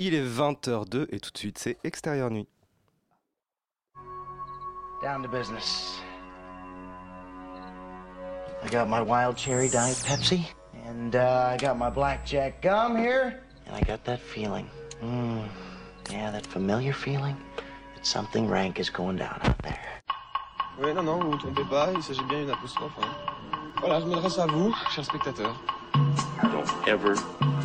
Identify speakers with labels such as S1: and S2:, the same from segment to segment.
S1: Il est 20h02 et tout de suite c'est Extérieur Nuit.
S2: Down to business. I got my wild cherry diet Pepsi, and uh, I got my blackjack gum here, and I got that feeling. Mm, yeah, that familiar feeling that something rank is going down out there.
S3: Oui, non, non, vous vous trompez pas, il s'agit bien d'une apostrophe. Hein. Voilà, je m'adresse à vous, chers spectateurs.
S4: Don't ever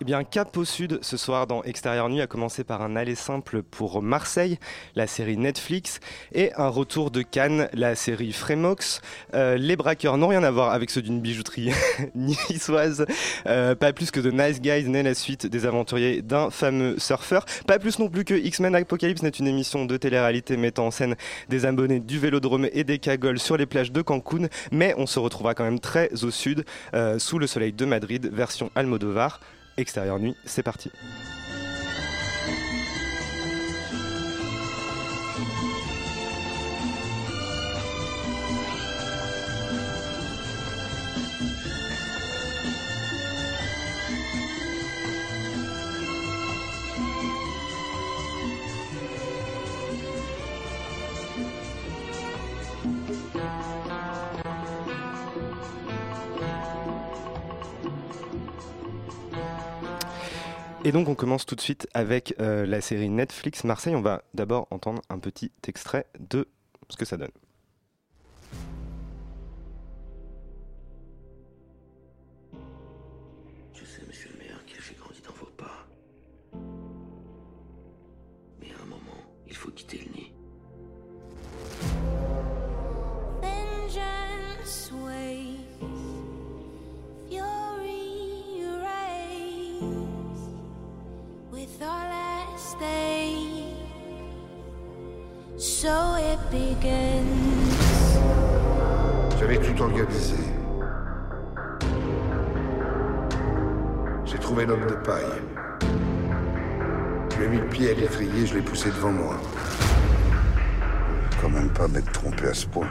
S1: Eh bien, cap au sud ce soir dans Extérieur Nuit, a commencé par un aller simple pour Marseille, la série Netflix, et un retour de Cannes, la série Frémox. Euh, les braqueurs n'ont rien à voir avec ceux d'une bijouterie niçoise, euh, pas plus que de Nice Guys n'est la suite des aventuriers d'un fameux surfeur, pas plus non plus que X-Men Apocalypse n'est une émission de télé-réalité mettant en scène des abonnés du vélodrome et des cagoles sur les plages de Cancun, mais on se retrouvera quand même très au sud, euh, sous le soleil de Madrid, version Almodovar. Extérieur nuit, c'est parti. Et donc on commence tout de suite avec euh, la série Netflix Marseille. On va d'abord entendre un petit extrait de ce que ça donne.
S4: Je sais, monsieur le maire, dans vos pas. Mais à un moment, il faut quitter
S5: J'avais tout organisé. J'ai trouvé l'homme de paille. Je lui ai mis le pied à l'étrier, je l'ai poussé devant moi. Quand même pas m'être trompé à ce point.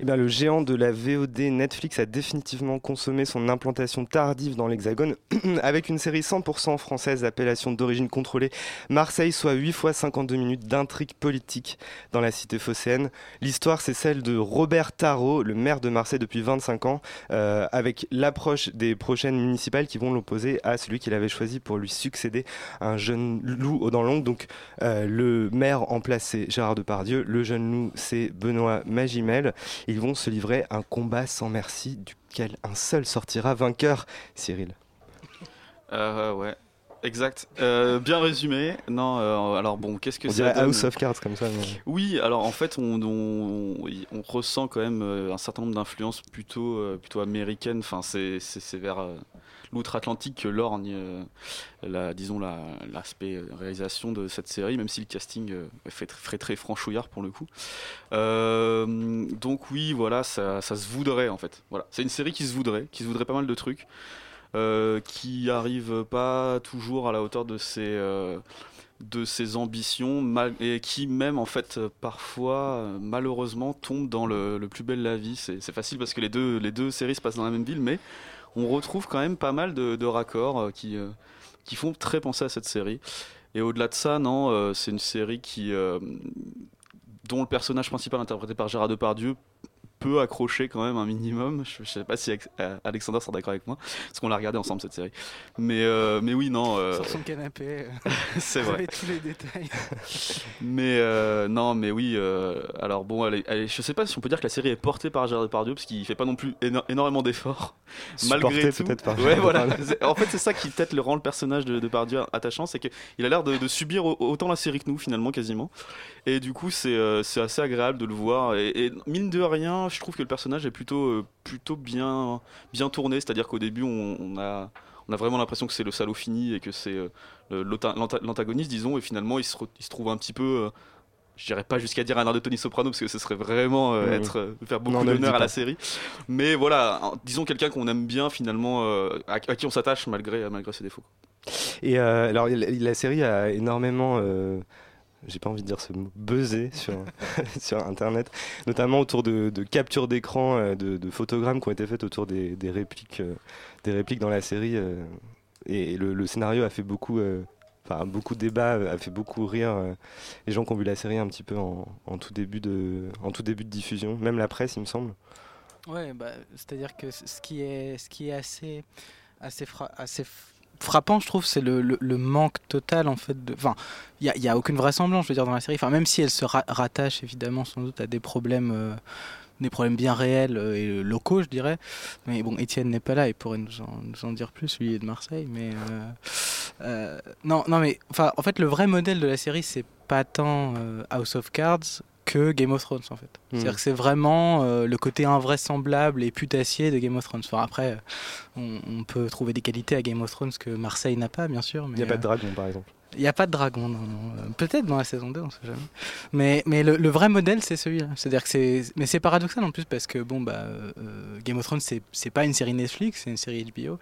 S1: Eh bien, le géant de la VOD Netflix a définitivement consommé son implantation tardive dans l'Hexagone avec une série 100% française d'appellation d'origine contrôlée Marseille, soit 8 fois 52 minutes d'intrigue politique dans la cité phocéenne. L'histoire, c'est celle de Robert Tarot, le maire de Marseille depuis 25 ans, euh, avec l'approche des prochaines municipales qui vont l'opposer à celui qu'il avait choisi pour lui succéder, un jeune loup aux dents longues. Donc, euh, le maire en place, c'est Gérard Depardieu, le jeune loup, c'est Benoît Magimel. Ils vont se livrer un combat sans merci duquel un seul sortira vainqueur, Cyril.
S6: Euh, ouais, exact. Euh, bien résumé. Non, euh, alors bon, qu'est-ce que
S1: On
S6: ça
S1: dirait
S6: donne
S1: House of Cards comme ça. mais-
S6: Oui, alors en fait, on, on, on ressent quand même euh, un certain nombre d'influences plutôt, plutôt américaines. Enfin, c'est c'est- c'est vers l'outre-Atlantique que lorgne, euh, la, disons, la- l'aspect euh, réalisation de cette série, même si le casting euh, fait, très- fait très franchouillard pour le coup. Euh, donc oui, voilà, ça, se voudrait en fait. Voilà, c'est une série qui se voudrait, qui se voudrait pas mal de trucs, euh, qui arrive pas toujours à la hauteur de ses euh, de ses ambitions et qui même en fait euh, parfois euh, malheureusement tombe dans le, le plus bel la vie. C'est facile parce que les deux les deux séries se passent dans la même ville, mais on retrouve quand même pas mal de, raccords euh, qui euh, qui font très penser à cette série. Et au-delà de ça, non, euh, c'est une série dont le personnage principal interprété par Gérard Depardieu peut accrocher quand même un minimum. Je, je sais pas si euh, Alexander sera d'accord avec moi, parce qu'on l'a regardé ensemble cette série. Mais, euh, mais oui, non, euh,
S7: Sur son canapé, euh,
S6: c'est
S7: vous
S6: vrai.
S7: avez tous les détails.
S6: Mais euh, non, mais oui. euh, alors bon, elle est- elle est- je sais pas si on peut dire que la série est portée par Gérard Depardieu parce qu'il fait pas non plus éno- énormément d'efforts. Malgré tout.
S1: peut-être par
S6: Ouais, voilà. En fait, c'est ça qui peut-être le rend le personnage de Depardieu attachant, c'est qu'il a l'air de, de subir au- autant la série que nous finalement quasiment. Et du coup, c'est euh, c'est assez agréable de le voir. Et, et mine de rien, je trouve que le personnage est plutôt euh, plutôt bien bien tourné. C'est-à-dire qu'au début, on, on a on a vraiment l'impression que c'est le salaud fini et que c'est euh, l'antagoniste, disons, et finalement il se, re- il se trouve un petit peu. euh, je dirais pas jusqu'à dire un air de Tony Soprano parce que ce serait vraiment euh, être faire beaucoup d'honneur à la série. Mais voilà, disons quelqu'un qu'on aime bien finalement, à, à qui on s'attache malgré malgré ses défauts.
S1: Et alors, la, la série a énormément, j'ai pas envie de dire ce mot, buzzé sur, sur Internet, notamment autour de, captures d'écran, euh, de, photogrammes qui ont été faites autour des, des répliques, euh, des répliques dans la série. euh, et le, scénario a fait beaucoup, euh, enfin beaucoup de débats, a fait beaucoup rire les gens qui ont vu la série un petit peu en, en tout début de, en tout début de diffusion, même la presse, il me semble.
S7: Ouais, bah, c'est-à-dire que ce qui est, ce qui est assez, assez, assez frappant, je trouve, c'est le, le- manque total en fait de. Enfin, il y a, aucune vraisemblance, je veux dire, dans la série. Enfin, même si elle se ra- rattache évidemment sans doute à des problèmes. euh, des problèmes bien réels euh, et locaux, je dirais. Mais bon, Étienne n'est pas là, il pourrait nous en, dire plus, lui est de Marseille. Mais euh, non, non, mais enfin, en fait, le vrai modèle de la série, c'est pas tant House of Cards que Game of Thrones, en fait.
S1: Hmm.
S7: C'est-à-dire que c'est vraiment euh, le côté invraisemblable et putassier de Game of Thrones. Enfin, après, on, on peut trouver des qualités à Game of Thrones que Marseille n'a pas, bien sûr.
S1: Il n'y a pas
S7: euh,
S1: de dragon, par exemple.
S7: Il n'y a pas de dragon, Peut-être dans la saison 2, on sait jamais. Mais, le, vrai modèle, c'est celui-là. C'est-à-dire que c'est. Mais c'est paradoxal en plus parce que, bon, bah, euh, Game of Thrones, c'est c'est pas une série Netflix, c'est une série HBO.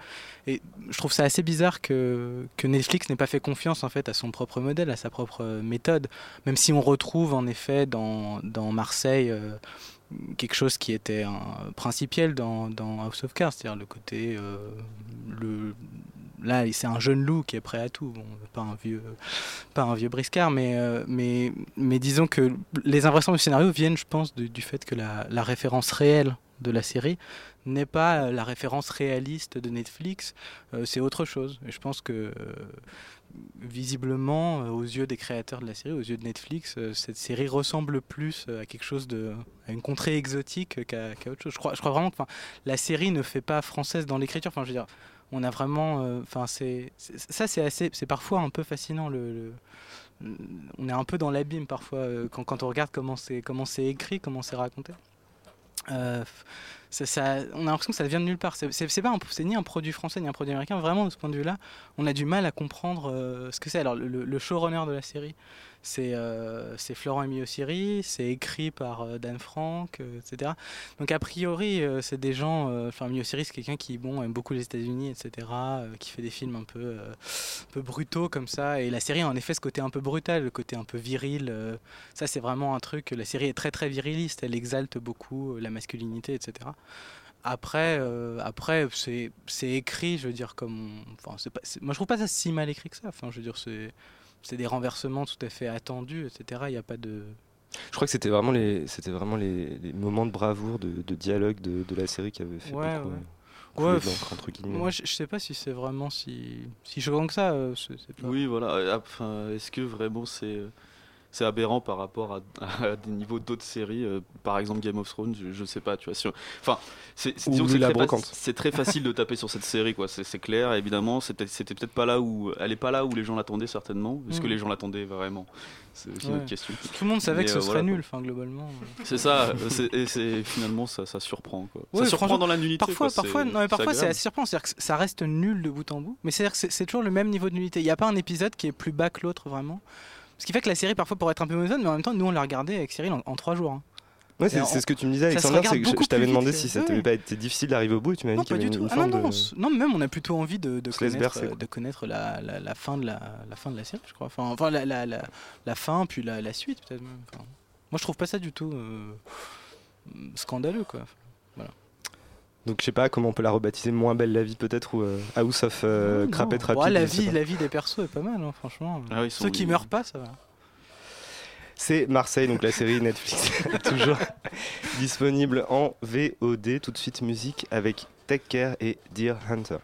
S7: Et je trouve ça assez bizarre que, Netflix n'ait pas fait confiance, en fait, à son propre modèle, à sa propre euh, méthode. Même si on retrouve, en effet, dans, Marseille. euh, quelque chose qui était un principiel dans, House of Cards, c'est-à-dire le côté le là c'est un jeune loup qui est prêt à tout, bon, pas un vieux pas un vieux briscard, mais euh, mais mais disons que les inventions du scénario viennent, je pense, du, fait que la, référence réelle de la série n'est pas la référence réaliste de Netflix, euh, c'est autre chose. Et je pense que euh, visiblement, aux yeux des créateurs de la série, aux yeux de Netflix, cette série ressemble plus à quelque chose de, à une contrée exotique qu'à autre chose. Je crois, je crois vraiment que la série ne fait pas française dans l'écriture. Enfin, je veux dire, on a vraiment, euh, enfin, c'est, ça, c'est assez, c'est parfois un peu fascinant. Le, on est un peu dans l'abîme parfois euh, quand, quand on regarde comment c'est, comment c'est écrit, comment c'est raconté. Euh, ça, on a l'impression que ça vient de nulle part. C'est, pas ni un produit français ni un produit américain. Vraiment, de ce point de vue-là, on a du mal à comprendre ce que c'est. Alors, le showrunner de la série, c'est, euh, Florent Emilio-Siri, c'est écrit par euh, Dan Frank, euh, etc. Donc, a priori, euh, c'est des gens. Enfin, Emilio-Siri, c'est quelqu'un qui bon, aime beaucoup les États-Unis, etc., qui fait des films un peu, un peu brutaux comme ça. Et la série a en effet ce côté un peu brutal, le côté un peu viril. ça, c'est vraiment un truc. La série est très, très viriliste. Elle exalte beaucoup la masculinité, etc. Après, après c'est, écrit, je veux dire, comme. on- pas, moi, je trouve pas ça si mal écrit que ça. Enfin, je veux dire, c'est, c'est des renversements tout à fait attendus, etc. Il n'y a pas de.
S1: Je crois que c'était vraiment les, c'était vraiment les, les moments de bravoure, de, de dialogue de, de la série qui avaient fait
S7: Ouais,
S1: beaucoup,
S7: ouais.
S1: euh,
S7: Ouais,
S1: entre guillemets.
S7: Moi, je, je sais pas si c'est vraiment si, si choquant que ça. euh, c'est- c'est pas-
S6: Oui, voilà. Enfin, est-ce que vraiment c'est euh, c'est aberrant par rapport à, à des niveaux d'autres séries, euh, par exemple Game of Thrones, je, je sais pas, tu vois. si on- Enfin, c'est très, facile de taper sur cette série, quoi. C'est c'est clair, évidemment. C'était peut-être pas là où elle est pas là où les gens l'attendaient certainement. Est-ce que
S7: Mm.
S6: les gens l'attendaient vraiment? C'est aussi une
S7: Ouais.
S6: autre question.
S7: Tout le monde savait
S6: Mais,
S7: que ce
S6: euh,
S7: serait
S6: voilà,
S7: nul, enfin, globalement. euh.
S6: C'est ça. et c'est finalement ça, ça surprend, quoi.
S7: Ouais,
S6: ça surprend dans la nullité.
S7: Parfois,
S6: quoi,
S7: parfois,
S6: c'est-
S7: non, mais parfois c'est assez surprenant. C'est-à-dire que ça reste nul de bout en bout. Mais c'est-à-dire que c'est- c'est toujours le même niveau de nullité. Il n'y a pas un épisode qui est plus bas que l'autre, vraiment. Ce qui fait que la série, parfois, pourrait être un peu monotone, mais en même temps, nous, on l'a regardé avec Cyril en, en trois jours. hein.
S1: Ouais, c'est ce que tu me disais, Alexandre, c'est que je, je t'avais demandé si ça
S7: Ouais.
S1: t'avait pas été difficile d'arriver au bout et tu m'as dit qu'il y avait
S7: du
S1: une, une
S7: Ah non,
S1: forme
S7: non,
S1: de...
S7: même on a plutôt envie de, connaître,
S1: bercer,
S7: euh,
S1: quoi.
S7: de connaître la, la, la fin de la, la fin de la série, je crois. Enfin, enfin la, fin, puis la, la suite, peut-être même. Enfin, moi, je trouve pas ça du tout euh, scandaleux, quoi.
S1: Donc je sais pas comment on peut la rebaptiser, moins belle la vie peut-être ou euh, House of euh,
S7: Non,
S1: Crapette
S7: non.
S1: Rapide.
S7: Ouais, la vie, la vie des persos est pas mal, hein, franchement.
S6: Ah oui, ils sont-
S7: Ceux qui
S6: ils-
S7: meurent pas, ça va.
S1: C'est Marseille, donc la série Netflix, toujours disponible en VOD. Tout de suite musique avec Take Care et Dear Hunter.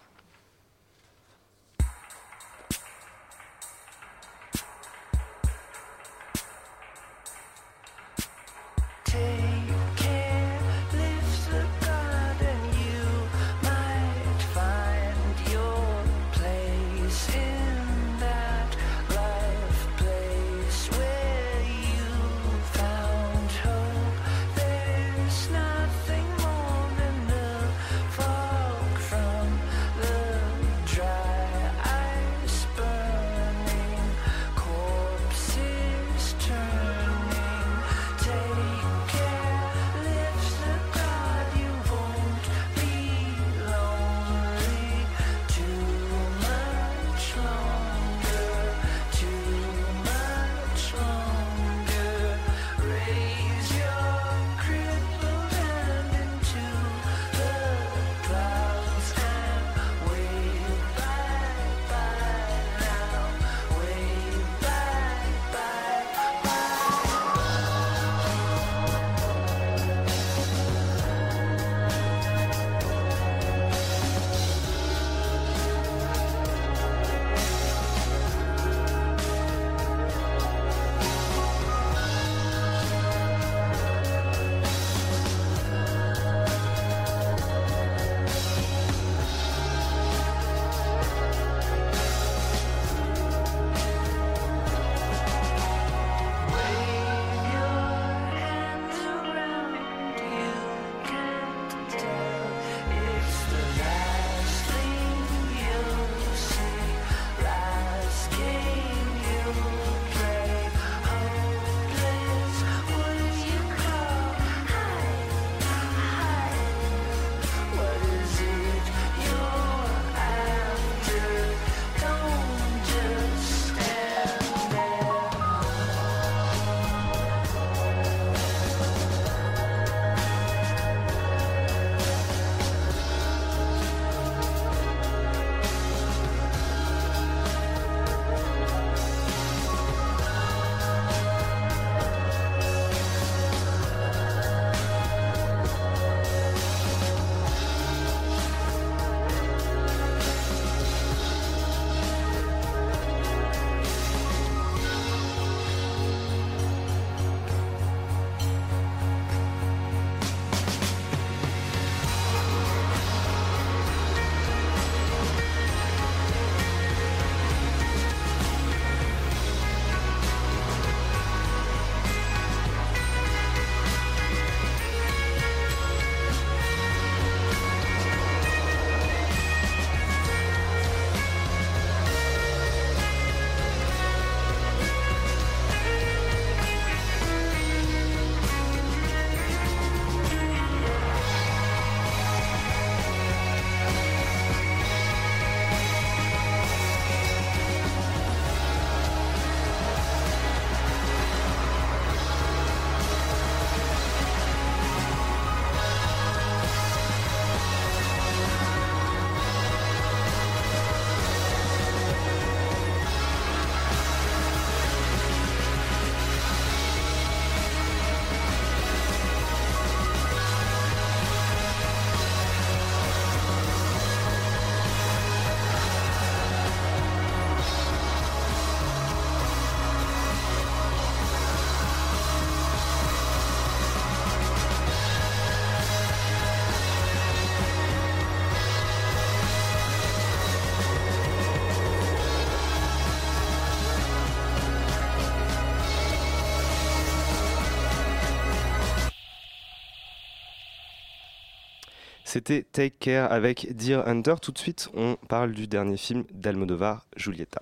S8: Take Care
S1: avec Dear Hunter. Tout de suite, on parle du dernier film d'Almodovar, Julieta.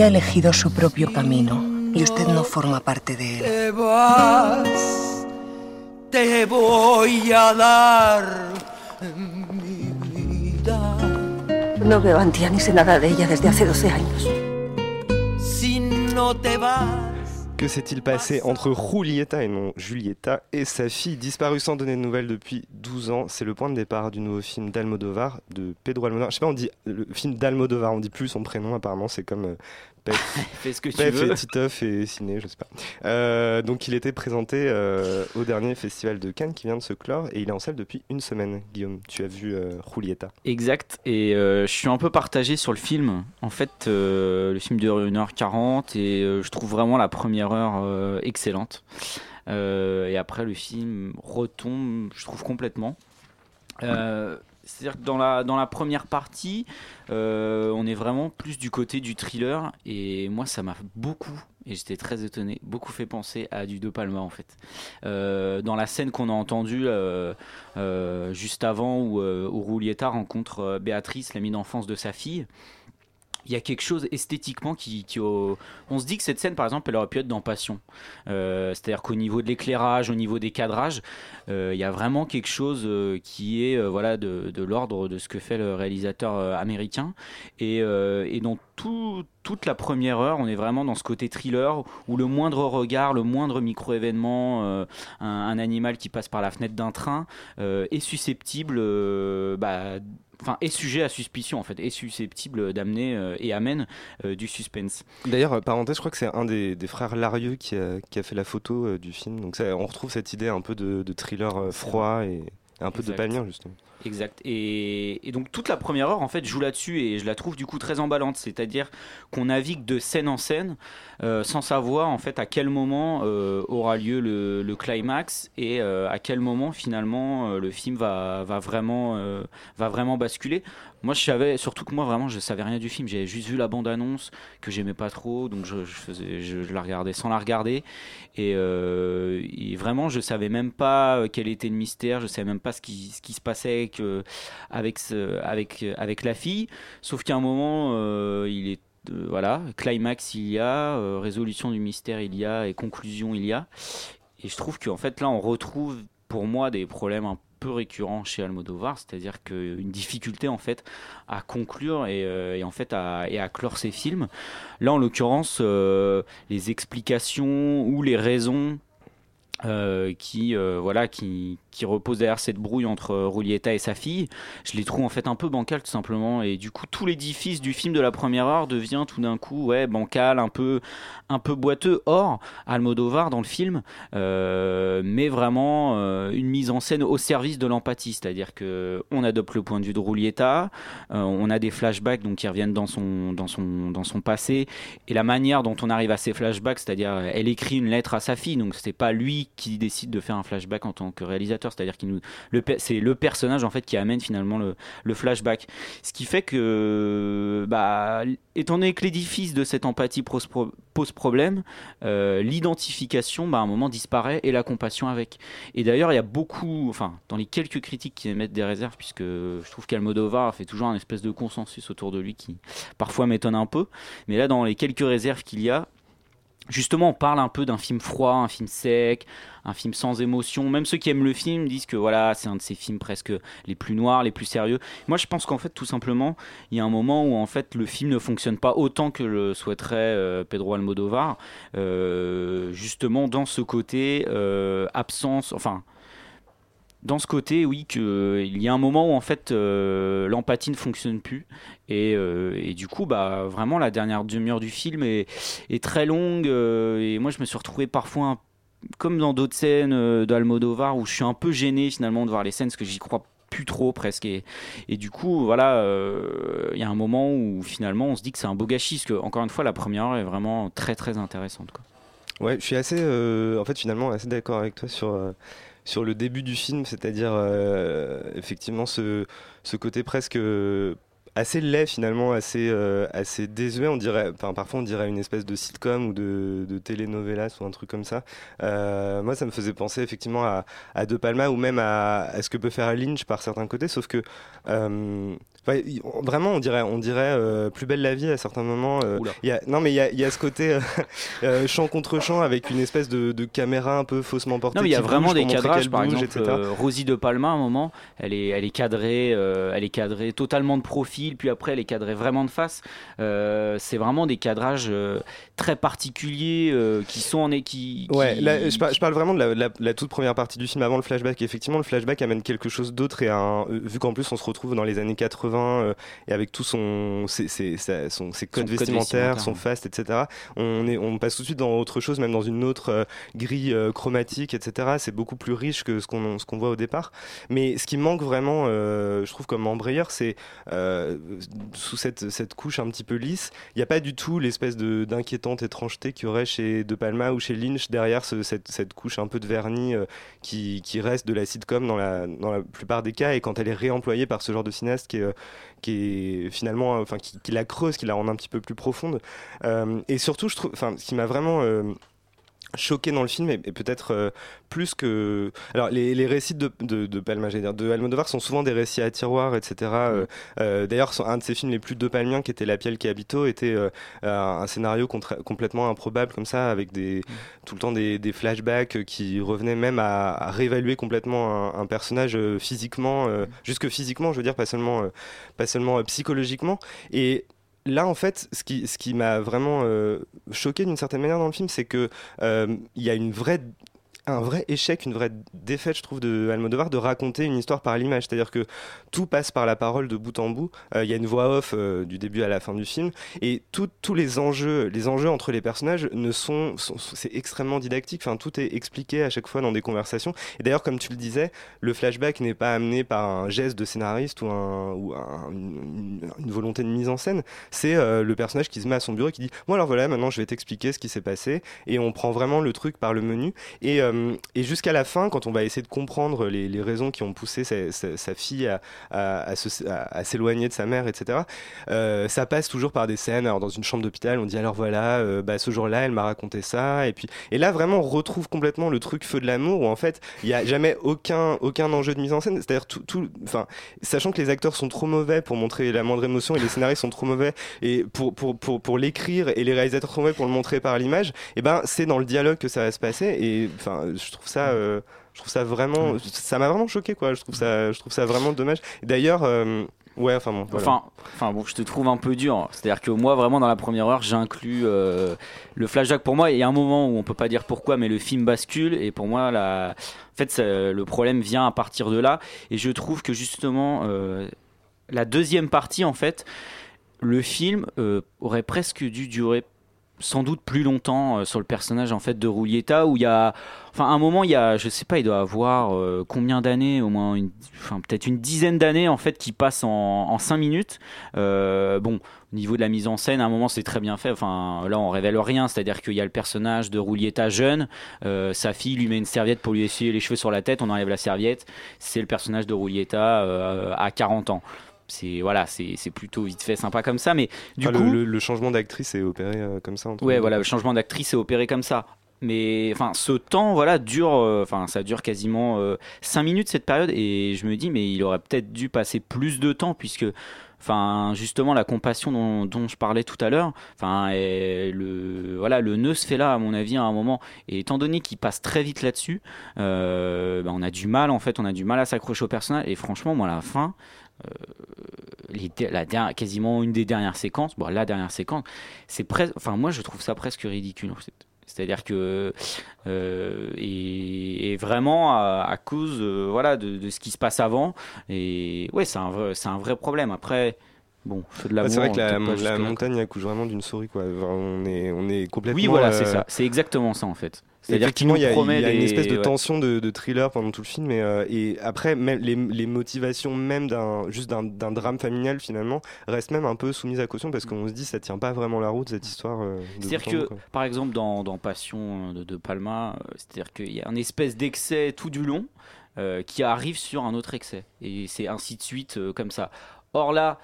S9: Antía ha elegido su propio camino y usted no forma parte de él.
S8: Te vas, te voy a dar mi vida.
S10: No veo a Antía ni sé nada de ella desde hace 12 años.
S8: Si no te vas.
S1: Que s'est-il passé entre Julieta et non Julieta et sa fille disparue sans donner de nouvelles depuis 12 ans? C'est le point de départ du nouveau film d'Almodovar, de Pedro Almodovar. Je sais pas, on dit le film d'Almodovar, on dit plus son prénom apparemment, c'est comme euh, Pef,
S11: Fais ce que tu
S1: Pef
S11: veux.
S1: et Titoff et Ciné, je sais pas. Euh, donc il était présenté euh, au dernier festival de Cannes qui vient de se clore et il est en salle depuis une semaine. Guillaume, tu as vu euh, Julieta
S11: Exact, et euh, je suis un peu partagé sur le film. En fait, le film dure 1h40 et je trouve vraiment la première heure excellente. Et après, le film retombe, je trouve, complètement. Euh, C'est-à-dire que dans la, dans la première partie, euh, on est vraiment plus du côté du thriller. Et moi, ça m'a beaucoup, et j'étais très étonné, beaucoup fait penser à du De Palma en fait. Euh, dans la scène qu'on a entendue euh, juste avant où, où rencontre Béatrice, l'amie d'enfance de sa fille. Il y a quelque chose esthétiquement qui, au- on se dit que cette scène par exemple elle aurait pu être dans Passion. Euh, c'est-à-dire qu'au niveau de l'éclairage au niveau des cadrages euh, il y a vraiment quelque chose euh, qui est euh, voilà de, l'ordre de ce que fait le réalisateur euh, américain. Et, euh, et dans tout- toute la première heure on est vraiment dans ce côté thriller où le moindre regard le moindre micro-événement euh, un, animal qui passe par la fenêtre d'un train euh, est susceptible euh, bah, enfin est sujet à suspicion en fait est susceptible d'amener euh, et amène euh, du suspense
S1: D'ailleurs, euh, parenthèse, je crois que c'est un des, frères Larieux qui a, fait la photo du film. Donc on retrouve cette idée un peu de, thriller froid et un peu de
S11: Exact.
S1: palmien justement.
S11: Exact. Et, et donc toute la première heure, en fait, joue là-dessus et je la trouve du coup très emballante. C'est-à-dire qu'on navigue de scène en scène euh, sans savoir en fait à quel moment euh, aura lieu le, le climax et euh, à quel moment finalement le film va, va, vraiment, va vraiment basculer. Moi, je savais, surtout que moi, vraiment, je savais rien du film. J'avais juste vu la bande-annonce que j'aimais pas trop, donc je, la regardais sans la regarder. Et, euh, vraiment, je savais même pas euh, quel était le mystère, je savais même pas ce qui, se passait avec, avec, la fille. Sauf qu'à un moment, euh, il est voilà, climax il y a, résolution du mystère il y a et conclusion il y a. Et je trouve qu'en fait là on retrouve pour moi des problèmes un peu récurrents chez Almodovar, c'est-à-dire qu'une difficulté en fait à conclure et, euh, en fait à, clore ses films. Là en l'occurrence euh, les explications ou les raisons euh, qui euh, voilà qui, qui repose derrière cette brouille entre euh, Roulietta et sa fille. Je les trouve en fait un peu bancal tout simplement. Et du coup tout l'édifice du film de la première heure devient tout d'un coup ouais bancal un peu un peu boiteux. Or Almodovar dans le film euh, met vraiment euh, une mise en scène au service de l'empathie. C'est-à-dire que on adopte le point de vue de Roulietta euh, on a des flashbacks donc qui reviennent dans son dans son dans son passé. Et la manière dont on arrive à ces flashbacks c'est-à-dire elle écrit une lettre à sa fille. Donc c'est pas lui qui décide de faire un flashback en tant que réalisateur c'est-à-dire qu'il nous le c'est le personnage en fait qui amène finalement le, flashback. Ce qui fait que bah étant donné que l'édifice de cette empathie pose problème euh, l'identification bah, à un moment disparaît et la compassion avec. Et d'ailleurs il y a beaucoup enfin dans les quelques critiques qui émettent des réserves puisque je trouve qu'Almodovar fait toujours un espèce de consensus autour de lui qui parfois m'étonne un peu. Mais là dans les quelques réserves qu'il y a Justement, on parle un peu d'un film froid, un film sec, un film sans émotion. Même ceux qui aiment le film disent que voilà, c'est un de ces films presque les plus noirs, les plus sérieux. Moi, je pense qu'en fait, tout simplement, il y a un moment où en fait le film ne fonctionne pas autant que le souhaiterait euh, Pedro Almodovar. Euh, justement, dans ce côté euh, absence, enfin dans ce côté, oui, que il y a un moment où en fait euh, l'empathie ne fonctionne plus et, euh, et du coup, bah vraiment la dernière demi-heure du film est, très longue euh, et moi je me suis retrouvé parfois comme dans d'autres scènes euh, d'Almodovar où je suis un peu gêné finalement de voir les scènes parce que j'y crois plus trop presque. Et, et du coup, voilà, euh, il y a un moment où finalement on se dit que c'est un beau gâchis, parce que encore une fois, la première heure est vraiment très très intéressante. Quoi.
S1: Ouais, je suis assez, euh, en fait, finalement, assez d'accord avec toi sur, euh, sur le début du film, c'est-à-dire euh, effectivement ce, côté presque euh, assez laid finalement, assez, euh, assez désuet, on dirait, enfin, parfois on dirait une espèce de sitcom ou de, de telenovelas ou un truc comme ça. Euh, moi, ça me faisait penser effectivement à, à De Palma ou même à, à ce que peut faire Lynch par certains côtés, sauf que euh, vraiment, on dirait, on dirait plus belle la vie à certains moments. il y a, non, mais il y y a ce côté champ contre champ avec une espèce de, de caméra un peu faussement portée.
S11: Non, mais il y a vraiment
S1: bouge
S11: des cadrages,
S1: qu'elle
S11: par
S1: bouge,
S11: exemple,
S1: etc.
S11: Rosie de Palma, à un moment, elle est, elle est cadrée, elle est cadrée totalement de profil, puis après elle est cadrée vraiment de face. Euh, c'est vraiment des cadrages euh, très particuliers euh, qui sont en qui,
S1: Ouais,
S11: qui-
S1: là, je, par- je parle vraiment de la, la- la toute première partie du film avant le flashback. Effectivement, le flashback amène quelque chose d'autre et un, euh, vu qu'en plus on se retrouve dans les années 80 euh, et avec tout son, ses, ses- sa- son- ses codes
S11: code
S1: vestimentaires,
S11: vestimentaire,
S1: son
S11: ouais.
S1: faste, etc. On, est, on passe tout de suite dans autre chose, même dans une autre euh, grille chromatique, etc. C'est beaucoup plus riche que ce qu'on ce qu'on voit au départ. Mais ce qui manque vraiment, je trouve, comme embrayeur, c'est sous cette, cette couche un petit peu lisse, il n'y a pas du tout l'espèce de- d'inquiétante étrangeté qu'il y aurait chez De Palma ou chez Lynch derrière ce- cette, cette couche un peu de vernis euh, qui, qui reste de la sitcom dans la, dans la plupart des cas et quand elle est réemployée par ce genre de cinéaste qui est, euh, qui finalement, euh, enfin, qui, la creuse, qui la rend un petit peu plus profonde. Et surtout, je trouve, enfin, ce qui m'a vraiment choqué dans le film et, peut-être euh, plus que alors les, les récits de, de, de Palma dire, de Almodovar sont souvent des récits à tiroir etc Euh, euh, d'ailleurs un de ses films les plus de palmiens qui était La Pielle qui habito était un scénario complètement improbable comme ça avec des tout le temps des, des flashbacks qui revenaient même à, à réévaluer complètement un, un personnage physiquement euh, jusque physiquement je veux dire pas seulement pas seulement psychologiquement. Et Là, en fait, ce qui, ce qui m'a vraiment euh, choqué d'une certaine manière dans le film, c'est que euh, il y a une vraie un vrai échec, une vraie défaite, je trouve, de Almodovar de raconter une histoire par l'image. C'est-à-dire que tout passe par la parole de bout en bout. Euh, Il y a une voix off euh, du début à la fin du film, et tous les enjeux, les enjeux entre les personnages ne sont, c'est extrêmement didactique. Enfin, tout est expliqué à chaque fois dans des conversations. Et d'ailleurs, comme tu le disais, le flashback n'est pas amené par un geste de scénariste ou, un, ou un- une, une volonté de mise en scène. C'est euh, le personnage qui se met à son bureau et qui dit Bon, alors voilà, maintenant je vais t'expliquer ce qui s'est passé. Et on prend vraiment le truc par le menu. Et, euh, et jusqu'à la fin, quand on va essayer de comprendre les, raisons qui ont poussé sa, fille à, s'éloigner de sa mère, etc., euh, ça passe toujours par des scènes. Alors, dans une chambre d'hôpital, on dit alors voilà, euh, bah, ce jour-là, elle m'a raconté ça. Et puis, et là, vraiment, on retrouve complètement le truc feu de l'amour où en fait, il n'y a jamais aucun, aucun enjeu de mise en scène. C'est-à-dire, tout, tout, sachant que les acteurs sont trop mauvais pour montrer la moindre émotion et les scénaristes sont trop mauvais et pour, pour, pour, pour l'écrire et les réalisateurs trop mauvais pour le montrer par l'image, et ben, c'est dans le dialogue que ça va se passer. Et enfin, je trouve ça. euh, je trouve ça vraiment, ça m'a vraiment choqué quoi. Je trouve ça, je trouve ça vraiment dommage. D'ailleurs, euh, ouais, enfin bon. voilà.
S11: Enfin, enfin bon, je te trouve un peu dur. C'est-à-dire que moi, vraiment, dans la première heure, j'inclus euh, le flashback. Pour moi, il y a un moment où on peut pas dire pourquoi, mais le film bascule. Et pour moi, la... en fait, ça- le problème vient à partir de là. Et je trouve que justement, la deuxième partie, en fait, le film aurait presque dû durer sans doute plus longtemps euh, sur le personnage en fait de Roulietta où il y a enfin un moment il y a je sais pas il doit avoir euh, combien d'années au moins enfin peut-être une dizaine d'années en fait qui passent en, en cinq minutes. Euh, bon au niveau de la mise en scène à un moment c'est très bien fait. Enfin là on révèle rien. C'est à dire qu'il y a le personnage de Roulietta jeune. Sa fille lui met une serviette pour lui essuyer les cheveux sur la tête. On enlève la serviette. C'est le personnage de Roulietta euh, à 40 ans c'est voilà c'est plutôt vite fait sympa comme ça mais du
S1: Enfin,
S11: coup
S1: le, le- le changement d'actrice est opéré euh, comme ça.
S11: Ouais, voilà, le changement d'actrice est opéré comme ça. Mais enfin, ce temps, voilà, dure, euh, enfin, ça dure quasiment 5 minutes cette période, et je me dis, mais il aurait peut-être dû passer plus de temps, puisque, enfin, justement, la compassion dont, dont je parlais tout à l'heure, enfin, le, voilà, le nœud se fait là, à mon avis, à un moment, et étant donné qu'il passe très vite là-dessus, euh, ben, on a du mal, en fait, on a du mal à s'accrocher au personnage, et franchement, moi, à la fin, euh, les der- la dernière, quasiment une des dernières séquences, bon, la dernière séquence, c'est presque, enfin moi je trouve ça presque ridicule. en fait. C'est-à-dire que euh, et, et vraiment à, à cause euh, voilà de, de ce qui se passe avant et ouais c'est un vrai, c'est un vrai problème. Après bon feu de
S1: c'est vrai que la, montagne accouche vraiment d'une souris quoi. On est, on est complètement.
S11: Oui, voilà,
S1: euh,
S11: c'est ça. C'est exactement ça en fait. C'est-à-dire qu'il
S1: Effectivement,
S11: nous
S1: il y a,
S11: promet
S1: il y a une espèce de
S11: ouais.
S1: tension de, de thriller pendant tout le film. Et, euh, et après, même les, les motivations même d'un juste d'un drame familial finalement restent même un peu soumises à caution parce qu'on se dit ça tient pas vraiment la route cette histoire. euh,
S11: C'est-à-dire que,
S1: quoi.
S11: par exemple, dans, dans Passion de, de Palma, euh, c'est-à-dire qu'il y a un espèce d'excès tout du long euh, qui arrive sur un autre excès. Et c'est ainsi de suite, euh, comme ça. Or là,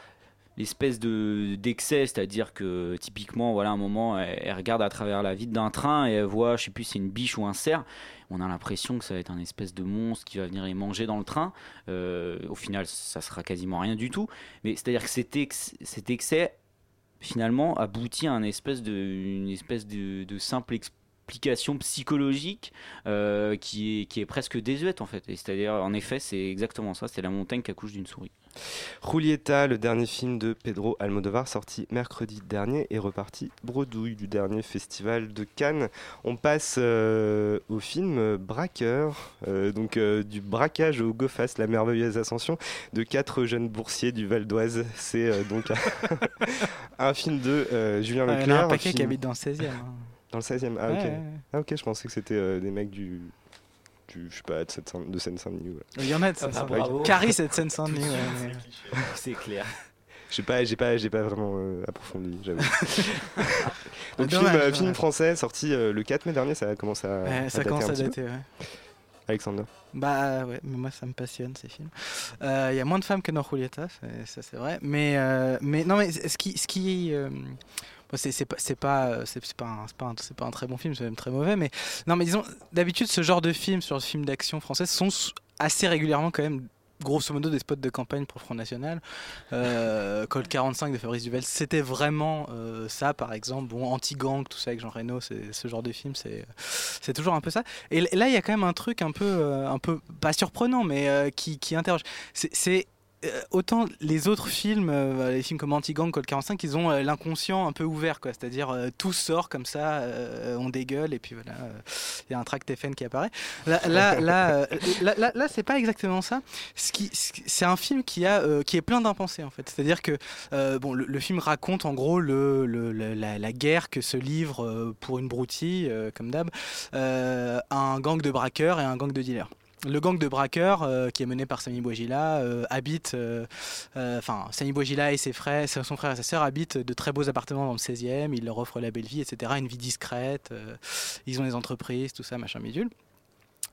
S11: l'espèce de d'excès, c'est-à-dire que typiquement, voilà, à un moment, elle, regarde à travers la vitre d'un train et elle voit, je sais plus, c'est une biche ou un cerf. On a l'impression que ça va être un espèce de monstre qui va venir les manger dans le train. Euh, au final, ça sera quasiment rien du tout. Mais c'est-à-dire que cet, ex- cet excès finalement aboutit à une espèce de, de simple psychologique euh, qui, est, qui est presque désuète en fait. Et c'est-à-dire, en effet, c'est exactement ça, c'est la montagne qui accouche d'une souris.
S1: Julieta, le dernier film de Pedro Almodovar, sorti mercredi dernier, est reparti bredouille du dernier festival de Cannes. On passe euh, au film Braqueur, euh, donc euh, du braquage au GoFast, la merveilleuse ascension de quatre jeunes boursiers du Val d'Oise. C'est euh, donc un, un film de euh, Julien
S7: Ouais, il y a
S1: Leclerc.
S7: un paquet qui habite dans le 16e. hein.
S1: Dans le 16e, ah ok.
S7: ouais, ouais.
S1: Ah ok, je pensais que c'était euh, des mecs du... du je sais pas, de Seine- de Seine-Saint-Denis. ouais.
S7: Il y en a de
S1: Ah,
S7: Seine-Saint-Denis.
S1: bravo.
S7: Caris et de Seine-Saint-Denis. ouais,
S11: C'est clair.
S1: J'ai pas, j'ai pas, j'ai pas vraiment euh, approfondi, j'avoue. Donc
S7: Dommage,
S1: film, euh,
S7: dommage.
S1: film français sorti euh, le 4 mai dernier, ça commence à,
S7: Ouais,
S1: à
S7: ça
S1: dater
S7: commence à dater, ouais.
S1: Alexander.
S7: Bah ouais, mais moi ça me passionne ces films. Euh, Il y a moins de femmes que dans Julieta, c'est- ça c'est vrai. Mais, euh, mais non, mais ce qui. Ce qui euh, c'est pas c'est pas c'est c'est pas un- pas un- très bon film c'est même très mauvais mais non mais disons d'habitude ce genre de films sur le film d'action français sont assez régulièrement quand même grosso modo des spots de campagne pour Front National. Euh, Col 45 de Fabrice Duvel c'était vraiment euh, ça par exemple. Bon anti-gang tout ça avec Jean Reno ce genre de film c'est toujours un peu ça. Et là il y a quand même un truc un peu euh, un peu pas surprenant mais euh, qui, qui interroge. C'est euh, autant les autres films, euh, les films comme Anti-Gang, Col 45, ils ont euh, l'inconscient un peu ouvert, quoi. C'est-à-dire euh, tout sort comme ça, euh, on dégueule et puis voilà, euh, il y a un tract FN qui apparaît. Là, là, là, euh, c'est pas exactement ça. C'est un film qui a, euh, qui est plein d'impensés en fait. C'est-à-dire que euh, bon, le, film raconte en gros la, guerre que se livre euh, pour une broutille, euh, comme d'hab, euh, un gang de braqueurs et un gang de dealers. Le gang de braqueurs, euh, qui est mené par Sami Bouajila, euh, habite, euh, enfin, Sami Bouajila et ses frères, son frère et sa sœur habitent de très beaux appartements dans le 16e, ils leur offrent la belle vie, etc., une vie discrète, ils ont des entreprises, tout ça, machin bidule.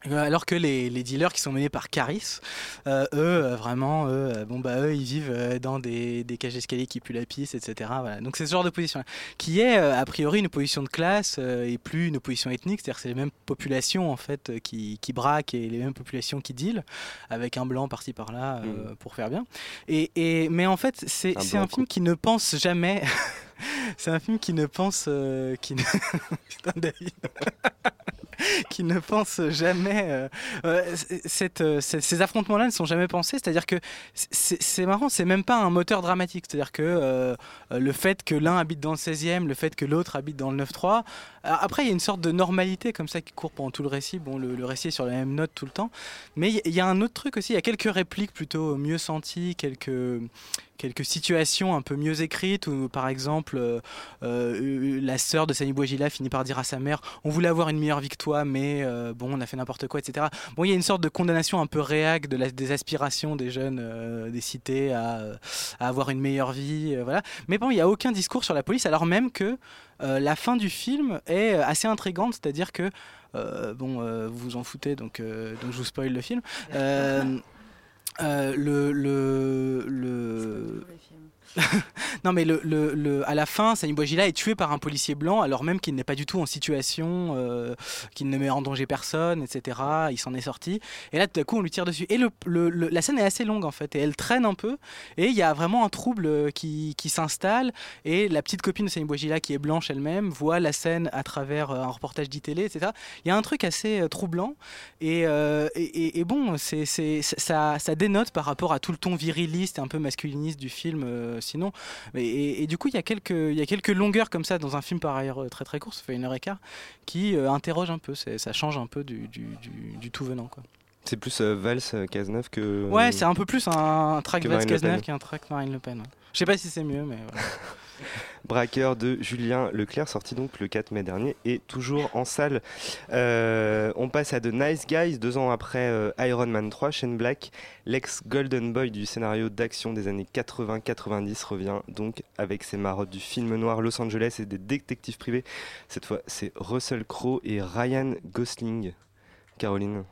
S7: Euh, Alors que les, les dealers qui sont menés par Caris, euh, eux, euh, vraiment, eux, euh, bon, bah, eux, ils vivent dans des, des cages d'escalier qui puent la pisse, etc. Voilà. Donc c'est ce genre de position qui est a priori une opposition de classe euh, et plus une opposition ethnique, c'est-à-dire c'est les mêmes populations en fait qui, qui braquent et les mêmes populations qui dealent, avec un blanc par-ci par-là euh, pour faire bien. Et, et, mais en fait, c'est
S1: Un
S7: un film qui ne pense jamais. c'est un film qui ne pense. euh, qui ne... Putain, David qui ne pense jamais. euh, euh, ces affrontements-là ne sont jamais pensés. C'est-à-dire que c'est marrant, c'est même pas un moteur dramatique. C'est-à-dire que euh, le fait que l'un habite dans le 16e, le fait que l'autre habite dans le 9-3. alors Après, il y a une sorte de normalité comme ça qui court pendant tout le récit. Bon, le, récit est sur la même note tout le temps. Mais il y a un autre truc aussi. Il y a quelques répliques plutôt mieux senties, quelques quelques situations un peu mieux écrites où par exemple euh, euh, la sœur de Sani Bouajila finit par dire à sa mère on voulait avoir une meilleure toi mais euh, bon on a fait n'importe quoi etc bon il y a une sorte de condamnation un peu réac de la, des aspirations des jeunes euh, des cités à, avoir une meilleure vie voilà. Mais bon il n'y a aucun discours sur la police alors même que la fin du film est assez intrigante c'est à dire que bon vous vous en foutez donc, donc je vous spoil le film Euh, le, le, le... non mais à la fin, Sani Bouajila est tué par un policier blanc alors même qu'il n'est pas du tout en situation, euh, qu'il ne met en danger personne, etc. Il s'en est sorti. Et là tout à coup on lui tire dessus. Et la scène est assez longue en fait et elle traîne un peu. Et il y a vraiment un trouble euh, qui, s'installe. Et la petite copine de Sani Bouajila qui est blanche elle-même voit la scène à travers euh, un reportage d'ITélé, etc. Il y a un truc assez troublant. Et, bon, c'est, ça, ça dénote par rapport à tout le ton viriliste et un peu masculiniste du film, sinon. Et, et- et du coup, il y, a quelques, il y a quelques longueurs comme ça dans un film par ailleurs euh, très très court, ça fait une heure et quart, qui euh, interrogent un peu, ça change un peu du, du, du- du tout venant. Quoi.
S1: C'est plus euh, Valls euh, Cazeneuve que.
S7: Ouais, c'est un peu plus un, track
S1: Marine Le Pen.
S7: Cazeneuve qu'un track Marine Le Pen. Je sais pas si c'est mieux, mais voilà.
S1: Braqueur de Julien Leclerc, sorti donc le 4 mai dernier et toujours en salle. Euh, on passe à The Nice Guys, deux ans après euh, Iron Man 3, Shane Black, l'ex Golden Boy du scénario d'action des années 80-90, revient donc avec ses marottes du film noir Los Angeles et des détectives privés. Cette fois, c'est Russell Crowe et Ryan Gosling. Caroline?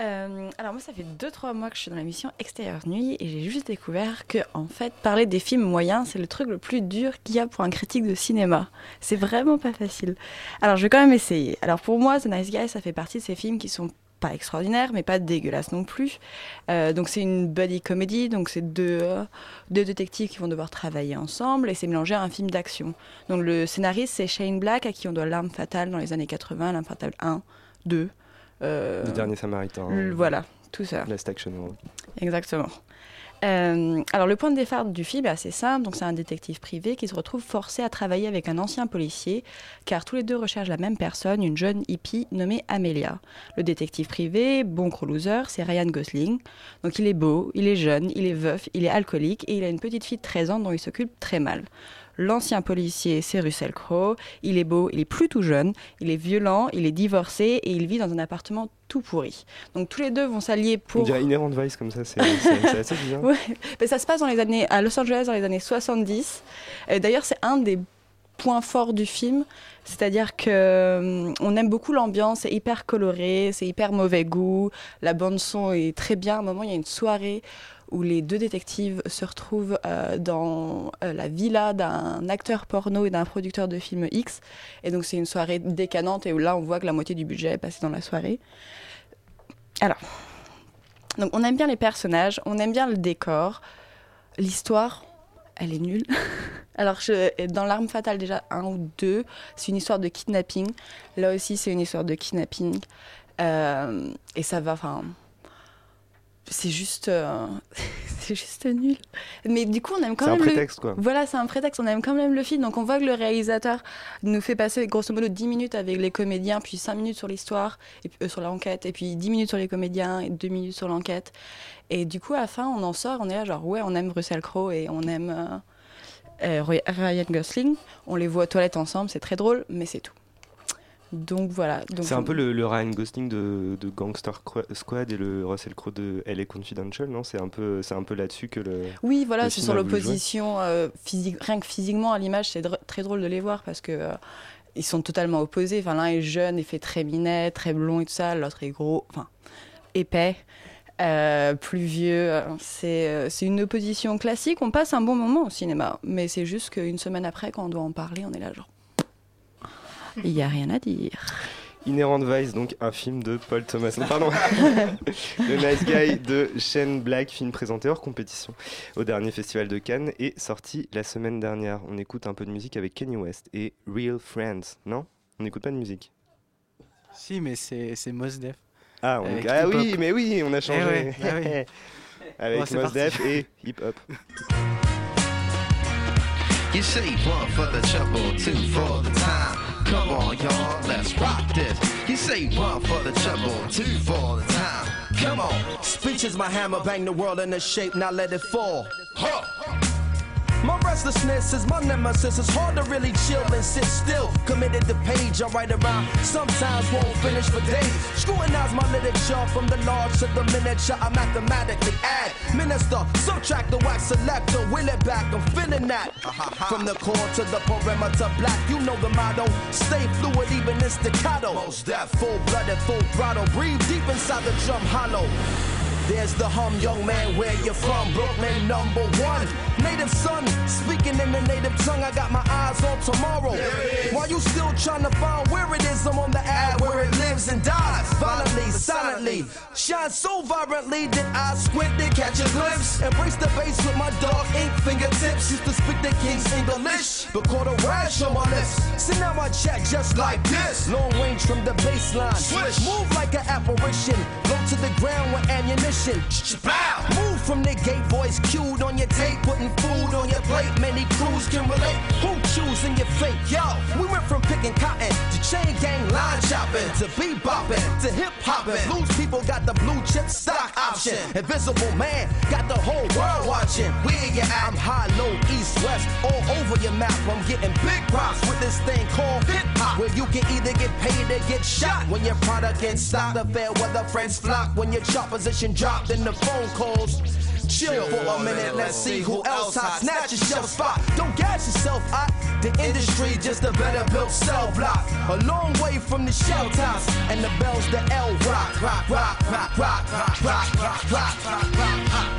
S12: Euh, alors moi, ça fait 2-3 mois que je suis dans la mission Extérieure Nuit et j'ai juste découvert que, en fait, parler des films moyens, c'est le truc le plus dur qu'il y a pour un critique de cinéma. C'est vraiment pas facile. Alors, je vais quand même essayer. Alors, pour moi, The Nice Guy, ça fait partie de ces films qui sont pas extraordinaires, mais pas dégueulasses non plus. Euh, donc, c'est une buddy comedy, donc c'est deux, deux détectives qui vont devoir travailler ensemble et c'est mélangé à un film d'action. Donc, le scénariste, c'est Shane Black, à qui on doit L'arme fatale dans les années 80, L'arme fatale 1, 2. Euh,
S1: Le dernier Samaritain.
S12: l- voilà, tout ça.
S1: Last Action Hero.
S12: Exactement. Euh, alors le point de départ du film est assez simple, donc c'est un détective privé qui se retrouve forcé à travailler avec un ancien policier, car tous les deux recherchent la même personne, une jeune hippie nommée Amelia. Le détective privé, bon gros loser, c'est Ryan Gosling. Donc il est beau, il est jeune, il est veuf, il est alcoolique et il a une petite fille de 13 ans dont il s'occupe très mal. L'ancien policier, c'est Russell Crowe. Il est beau, il est plus tout jeune, il est violent, il est divorcé et il vit dans un appartement tout pourri. Donc tous les deux vont s'allier
S1: On
S12: pour.
S1: dirait Inherent Vice comme ça, c'est assez bizarre.
S12: Ouais, mais ça se passe dans les années, à Los Angeles dans les années 70. Et D'ailleurs, c'est un des points forts du film, c'est-à-dire que hum, on aime beaucoup l'ambiance, c'est hyper coloré, c'est hyper mauvais goût, la bande son est très bien. À un moment, il y a une soirée où les deux détectives se retrouvent euh, dans euh, la villa d'un acteur porno et d'un producteur de films X. Et donc c'est une soirée décanante et où là on voit que la moitié du budget est passé dans la soirée. Alors, donc on aime bien les personnages, on aime bien le décor, l'histoire, elle est nulle. Alors je- dans l'arme fatale déjà un ou deux, c'est une histoire de kidnapping. Là aussi c'est une histoire de kidnapping Euh, et ça va, c'est juste, euh, c'est juste nul. Mais du coup on aime quand
S1: C'est un
S12: même
S1: prétexte,
S12: le...
S1: quoi.
S12: Voilà, c'est un prétexte. On aime quand même le film, donc on voit que le réalisateur nous fait passer grosso modo 10 minutes avec les comédiens, puis 5 minutes sur l'histoire, et puis, euh, sur l'enquête, et puis 10 minutes sur les comédiens et 2 minutes sur l'enquête. Et du coup, à la fin, on en sort, on est là genre, ouais, on aime Russell Crowe et on aime euh, euh, Ryan Gosling. On les voit aux toilettes ensemble, c'est très drôle, mais c'est tout. Donc voilà. Donc,
S1: C'est un peu le, le Ryan Gosling de, de Gangster Qu- Squad et le Russell Crowe de LA Confidential, non? C'est un peu, c'est un peu là-dessus que le.
S12: Oui, voilà,
S1: le
S12: c'est sur l'opposition euh, physique. Rien que physiquement, à l'image, c'est dr- très drôle de les voir parce que euh, ils sont totalement opposés. Enfin, l'un est jeune et fait très minet, très blond et tout ça. L'autre est gros, enfin épais, euh, plus vieux. C'est euh, c'est une opposition classique. On passe un bon moment au cinéma, mais c'est juste qu'une semaine après, quand on doit en parler, on est là genre. Il n'y a rien à dire.
S1: Inherent Vice, donc un film de Paul Thomas. Non, pardon. le Nice Guy de Shane Black, film présenté hors compétition au dernier festival de Cannes et sorti la semaine dernière. On écoute un peu de musique avec Kanye West et Real Friends, non On n'écoute pas de musique.
S7: Si, mais c'est c'est Mos Def.
S1: Ah, on- ah oui, mais oui, on a changé.
S7: Eh ouais, ah oui.
S1: avec
S7: Bon,
S1: Mos. Def et Hip Hop.
S13: You one for the trouble, two for the time. Come on, y'all, let's rock this. You say one for the trouble, two for the time. Come on.
S14: Speech is my hammer, bang the world into shape, now let it fall. My restlessness is my nemesis. It's hard to really chill and sit still. Committed to page, I write around. Sometimes won't finish for days. Scrutinize my literature from the large to the miniature. I mathematically add. Minister, subtract the wax selector. Will it back, I'm feeling that. From the core to the perimeter, black. You know the motto. Stay fluid, even in staccato. Most that full blooded, full throttle. Breathe deep inside the drum hollow. There's the hum, young man, where you from? Brooklyn, number one. Native son, speaking in the native tongue. I got my eyes on tomorrow. While you still trying to find where it is, I'm on the ad where it lives and dies. Violently, silently, shine so vibrantly that I squint to catch a glimpse. Embrace the bass with my dark ink fingertips. Used to speak the king's English, but caught a rash on my lips. So now I chat just like this. Long range from the baseline.
S13: Swish.
S14: Move like an apparition. Low to the ground with ammunition. Move from the gate, voice cued on your tape, putting food on your plate. Many crews can relate. Who choosing your fate? Yo, we went from picking cotton to chain gang line chopping to bebopping to hip hopping. Loose people got the blue chip stock option. Invisible man, got the whole world watching. Where you at? I'm high, low, east, west, all over your map. I'm getting big props with this thing called hip hop. Where you can either get paid or get shot. When your product gets stopped, the fair weather friends flock. When your chart position dropped, then the phone calls. Chill for a minute, let's see who else hot. Snatch your shelf spot. Don't gas yourself hot. The industry just a better built cell block. A long way from the shell tops and the bells, the L rock, rock, rock, rock, rock, rock, rock, rock, rock, rock, rock, rock,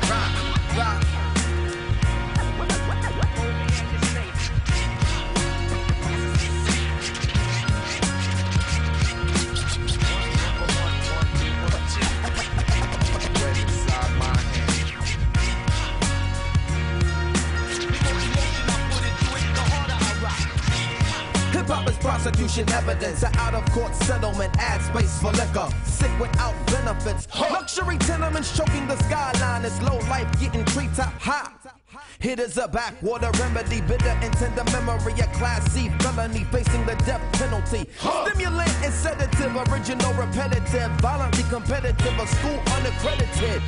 S14: prosecution evidence. An out of court settlement ad space for liquor. Sick without benefits. Luxury tenements choking the skyline. It's low life getting treetop high. Hitters a backwater remedy, bitter and tender memory, a class C felony facing the death penalty. Stimulant and sedative, original repetitive, violently competitive, a school unaccredited.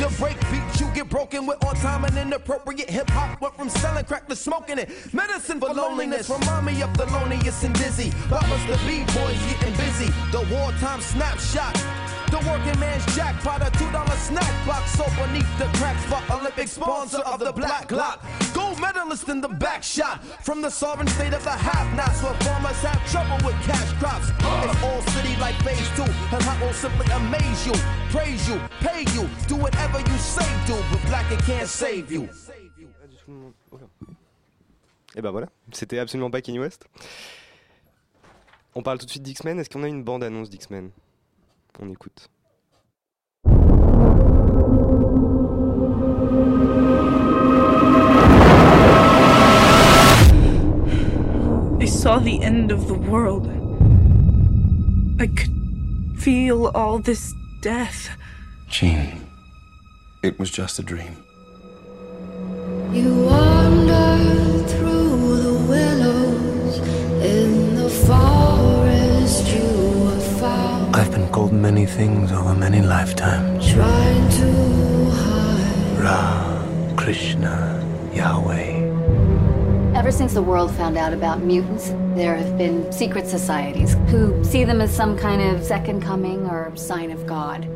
S14: The break beat you get broken with on time and inappropriate hip hop went from selling crack to smoking it. Medicine for loneliness, remind me of the loneliest and dizzy. Boppers the B-boys getting busy. The wartime snapshot. The working man's jackpot, a two dollar snack box so beneath the crack spot. Olympic sponsor of the Black Glock. Gold medalist in the back shot from the sovereign state of the half nots where farmers have trouble with cash crops. It's all city like phase two, and I will simply amaze you, praise you, pay you, do whatever you say do, but black it can't save you.
S1: Et ben voilà, c'était absolument pas Kanye West. On parle tout de suite d'X-Men. Est-ce qu'on a une bande-annonce d'X-Men? On écoute.
S15: I saw the end of the world. I could feel all this death.
S16: Jean, it was just a dream.
S17: You wander found,
S16: I've been called many things over many lifetimes
S17: trying to hide.
S16: Ra, Krishna, Yahweh.
S18: Ever since the world found out about mutants, there have been secret societies who see them as some kind of second coming or sign of God.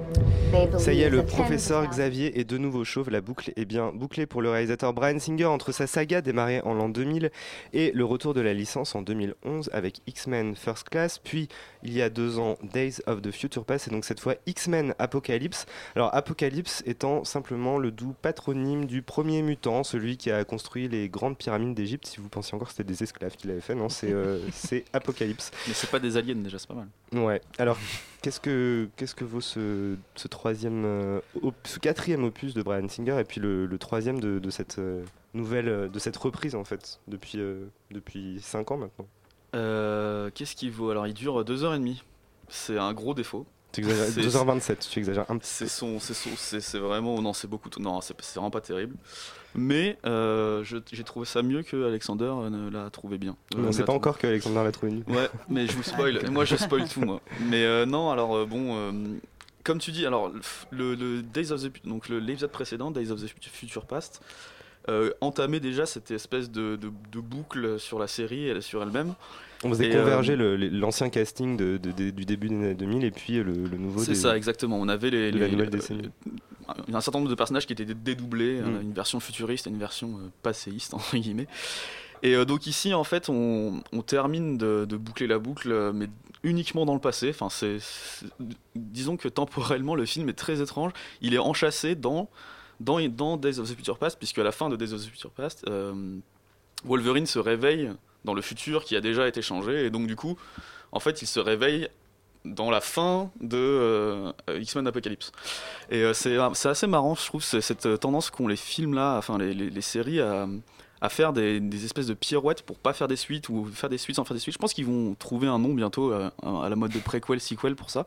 S1: Ça y est, le professeur Xavier est de nouveau chauve. La boucle est bien bouclée pour le réalisateur Brian Singer entre sa saga démarrée en l'an 2000 et le retour de la licence en 2011 avec X-Men First Class, puis il y a deux ans Days of the Future Past et donc cette fois X-Men Apocalypse. Alors Apocalypse étant simplement le doux patronyme du premier mutant, celui qui a construit les grandes pyramides d'Égypte. Si vous pensiez encore que c'était des esclaves qui l'avaient fait, non, c'est euh, c'est Apocalypse.
S6: Mais c'est pas des aliens déjà, c'est pas mal.
S1: Ouais. Alors, qu'est-ce que qu'est-ce que vaut ce, ce troisième, euh, op- ce quatrième opus de Brian Singer et puis le, le troisième de, de cette euh, nouvelle, euh, de cette reprise en fait depuis depuis cinq ans maintenant?
S6: Euh, Qu'est-ce qu'il vaut? Alors, il dure 2h30. C'est un gros défaut.
S1: Tu exagères,
S6: C'est-
S1: 2h27, tu exagères un petit
S6: C'est son, c'est son, c'est c'est vraiment, non, c'est beaucoup, non, c'est c'est vraiment pas terrible. Mais euh, j'ai trouvé ça mieux que Alexander euh, ne l'a trouvé bien.
S1: peu. On
S6: Euh,
S1: sait pas encore que Alexander l'a trouvé nul.
S6: Ouais, mais je vous spoil. moi, je spoil tout, moi. Mais euh, non, alors euh, bon, euh, comme tu dis, alors le, le Days of the, donc l'épisode précédent, Days of the Future Past, euh, entamait déjà cette espèce de, de- de boucle sur la série et sur elle-même.
S1: On faisait
S6: Et, euh,
S1: converger les- l'ancien casting de, de- de- du début des années 2000 et puis euh, le, le nouveau.
S6: C'est ça, exactement. On avait les,
S1: la
S6: les-
S1: nouvelle
S6: euh, un certain nombre de personnages qui étaient dédoublés,
S1: Mm.
S6: euh, une version futuriste et une version euh, passéiste, entre guillemets. Et euh, donc ici, en fait, on, on termine de, de boucler la boucle, euh, mais uniquement dans le passé. Enfin, c'est, disons que temporellement, le film est très étrange. Il est enchâssé dans, dans, dans Days of the Future Past, puisque à la fin de Days of the Future Past, euh, Wolverine se réveille dans le futur qui a déjà été changé, et donc du coup, en fait, il se réveille dans la fin de euh, X-Men Apocalypse. Et euh, c'est c'est assez marrant, je trouve, cette euh, tendance qu'ont les films là, enfin les, séries à, faire des, espèces de pirouettes pour pas faire des suites ou faire des suites sans faire des suites. Je pense qu'ils vont trouver un nom bientôt euh, à la mode de préquel, sequel pour ça.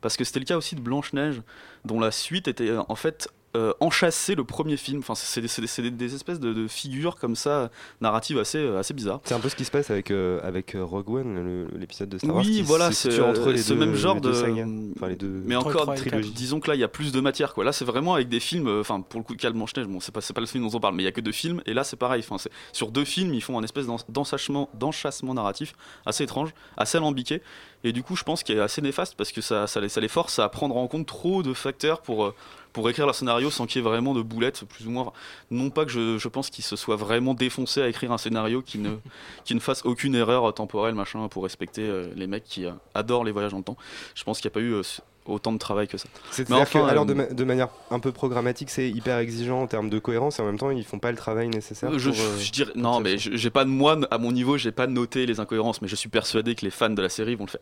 S6: Parce que c'était le cas aussi de Blanche-Neige, dont la suite était euh, en fait euh, enchâsser le premier film. Enfin, c'est des, des- c'est des- des espèces de, de figures comme ça, narratives assez, euh, assez bizarres.
S1: C'est un peu ce qui se passe avec, euh, avec euh, Rogue One, l'épisode de Star Wars.
S6: Oui, voilà, c'est
S1: entre les
S6: ce
S1: deux,
S6: même genre
S1: les deux
S6: de.
S1: sagas. Enfin, les deux
S6: mais encore, disons que là, il y a plus de matière. Quoi. Là, c'est vraiment avec des films. Enfin, pour le coup, Cal Blanche-Neige, bon, c'est pas, le film dont on parle, mais il y a que deux films. Et là, c'est pareil. Enfin, sur deux films, ils font un espèce d'enchassement narratif assez étrange, assez alambiqué. Et du coup, je pense qu'il est assez néfaste parce que ça, ça, les, ça les force à prendre en compte trop de facteurs pour. euh, pour écrire leur scénario sans qu'il y ait vraiment de boulettes, plus ou moins. Non pas que je, je pense qu'il se soit vraiment défoncé à écrire un scénario qui ne, qui ne fasse aucune erreur temporelle, machin, pour respecter euh, les mecs qui euh, adorent les voyages dans le temps. Je pense qu'il n'y a pas eu euh, autant de travail que ça. Mais enfin,
S1: que, alors
S6: euh,
S1: de, ma- de manière un peu programmatique, c'est hyper exigeant en termes de cohérence et en même temps, ils font pas le travail nécessaire.
S6: je,
S1: pour, euh,
S6: je dirais, non, mais j'ai pas de moi à mon niveau, j'ai pas noté les incohérences, mais je suis persuadé que les fans de la série vont le faire,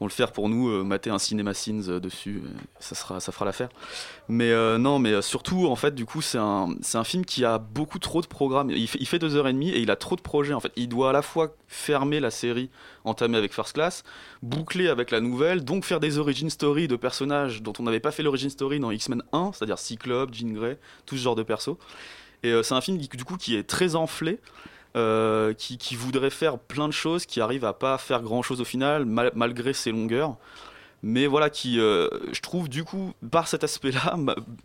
S6: vont le faire pour nous, euh, mater un cinéma scenes dessus, ça sera, ça fera l'affaire. Mais non, mais surtout en fait, du coup, c'est un, c'est un film qui a beaucoup trop de programmes. Il fait, il fait deux heures et demie et il a trop de projets. En fait, il doit à la fois fermer la série entamée avec First Class, boucler avec la nouvelle, donc faire des origin story de personnages dont on n'avait pas fait l'origin story dans X-Men 1, c'est-à-dire Cyclope, Jean Grey, tout ce genre de persos. Et euh, c'est un film qui, du coup qui est très enflé, euh, qui, voudrait faire plein de choses, qui arrive à pas faire grand chose au final, mal- malgré ses longueurs. Mais voilà, qui, euh, je trouve, du coup, par cet aspect-là,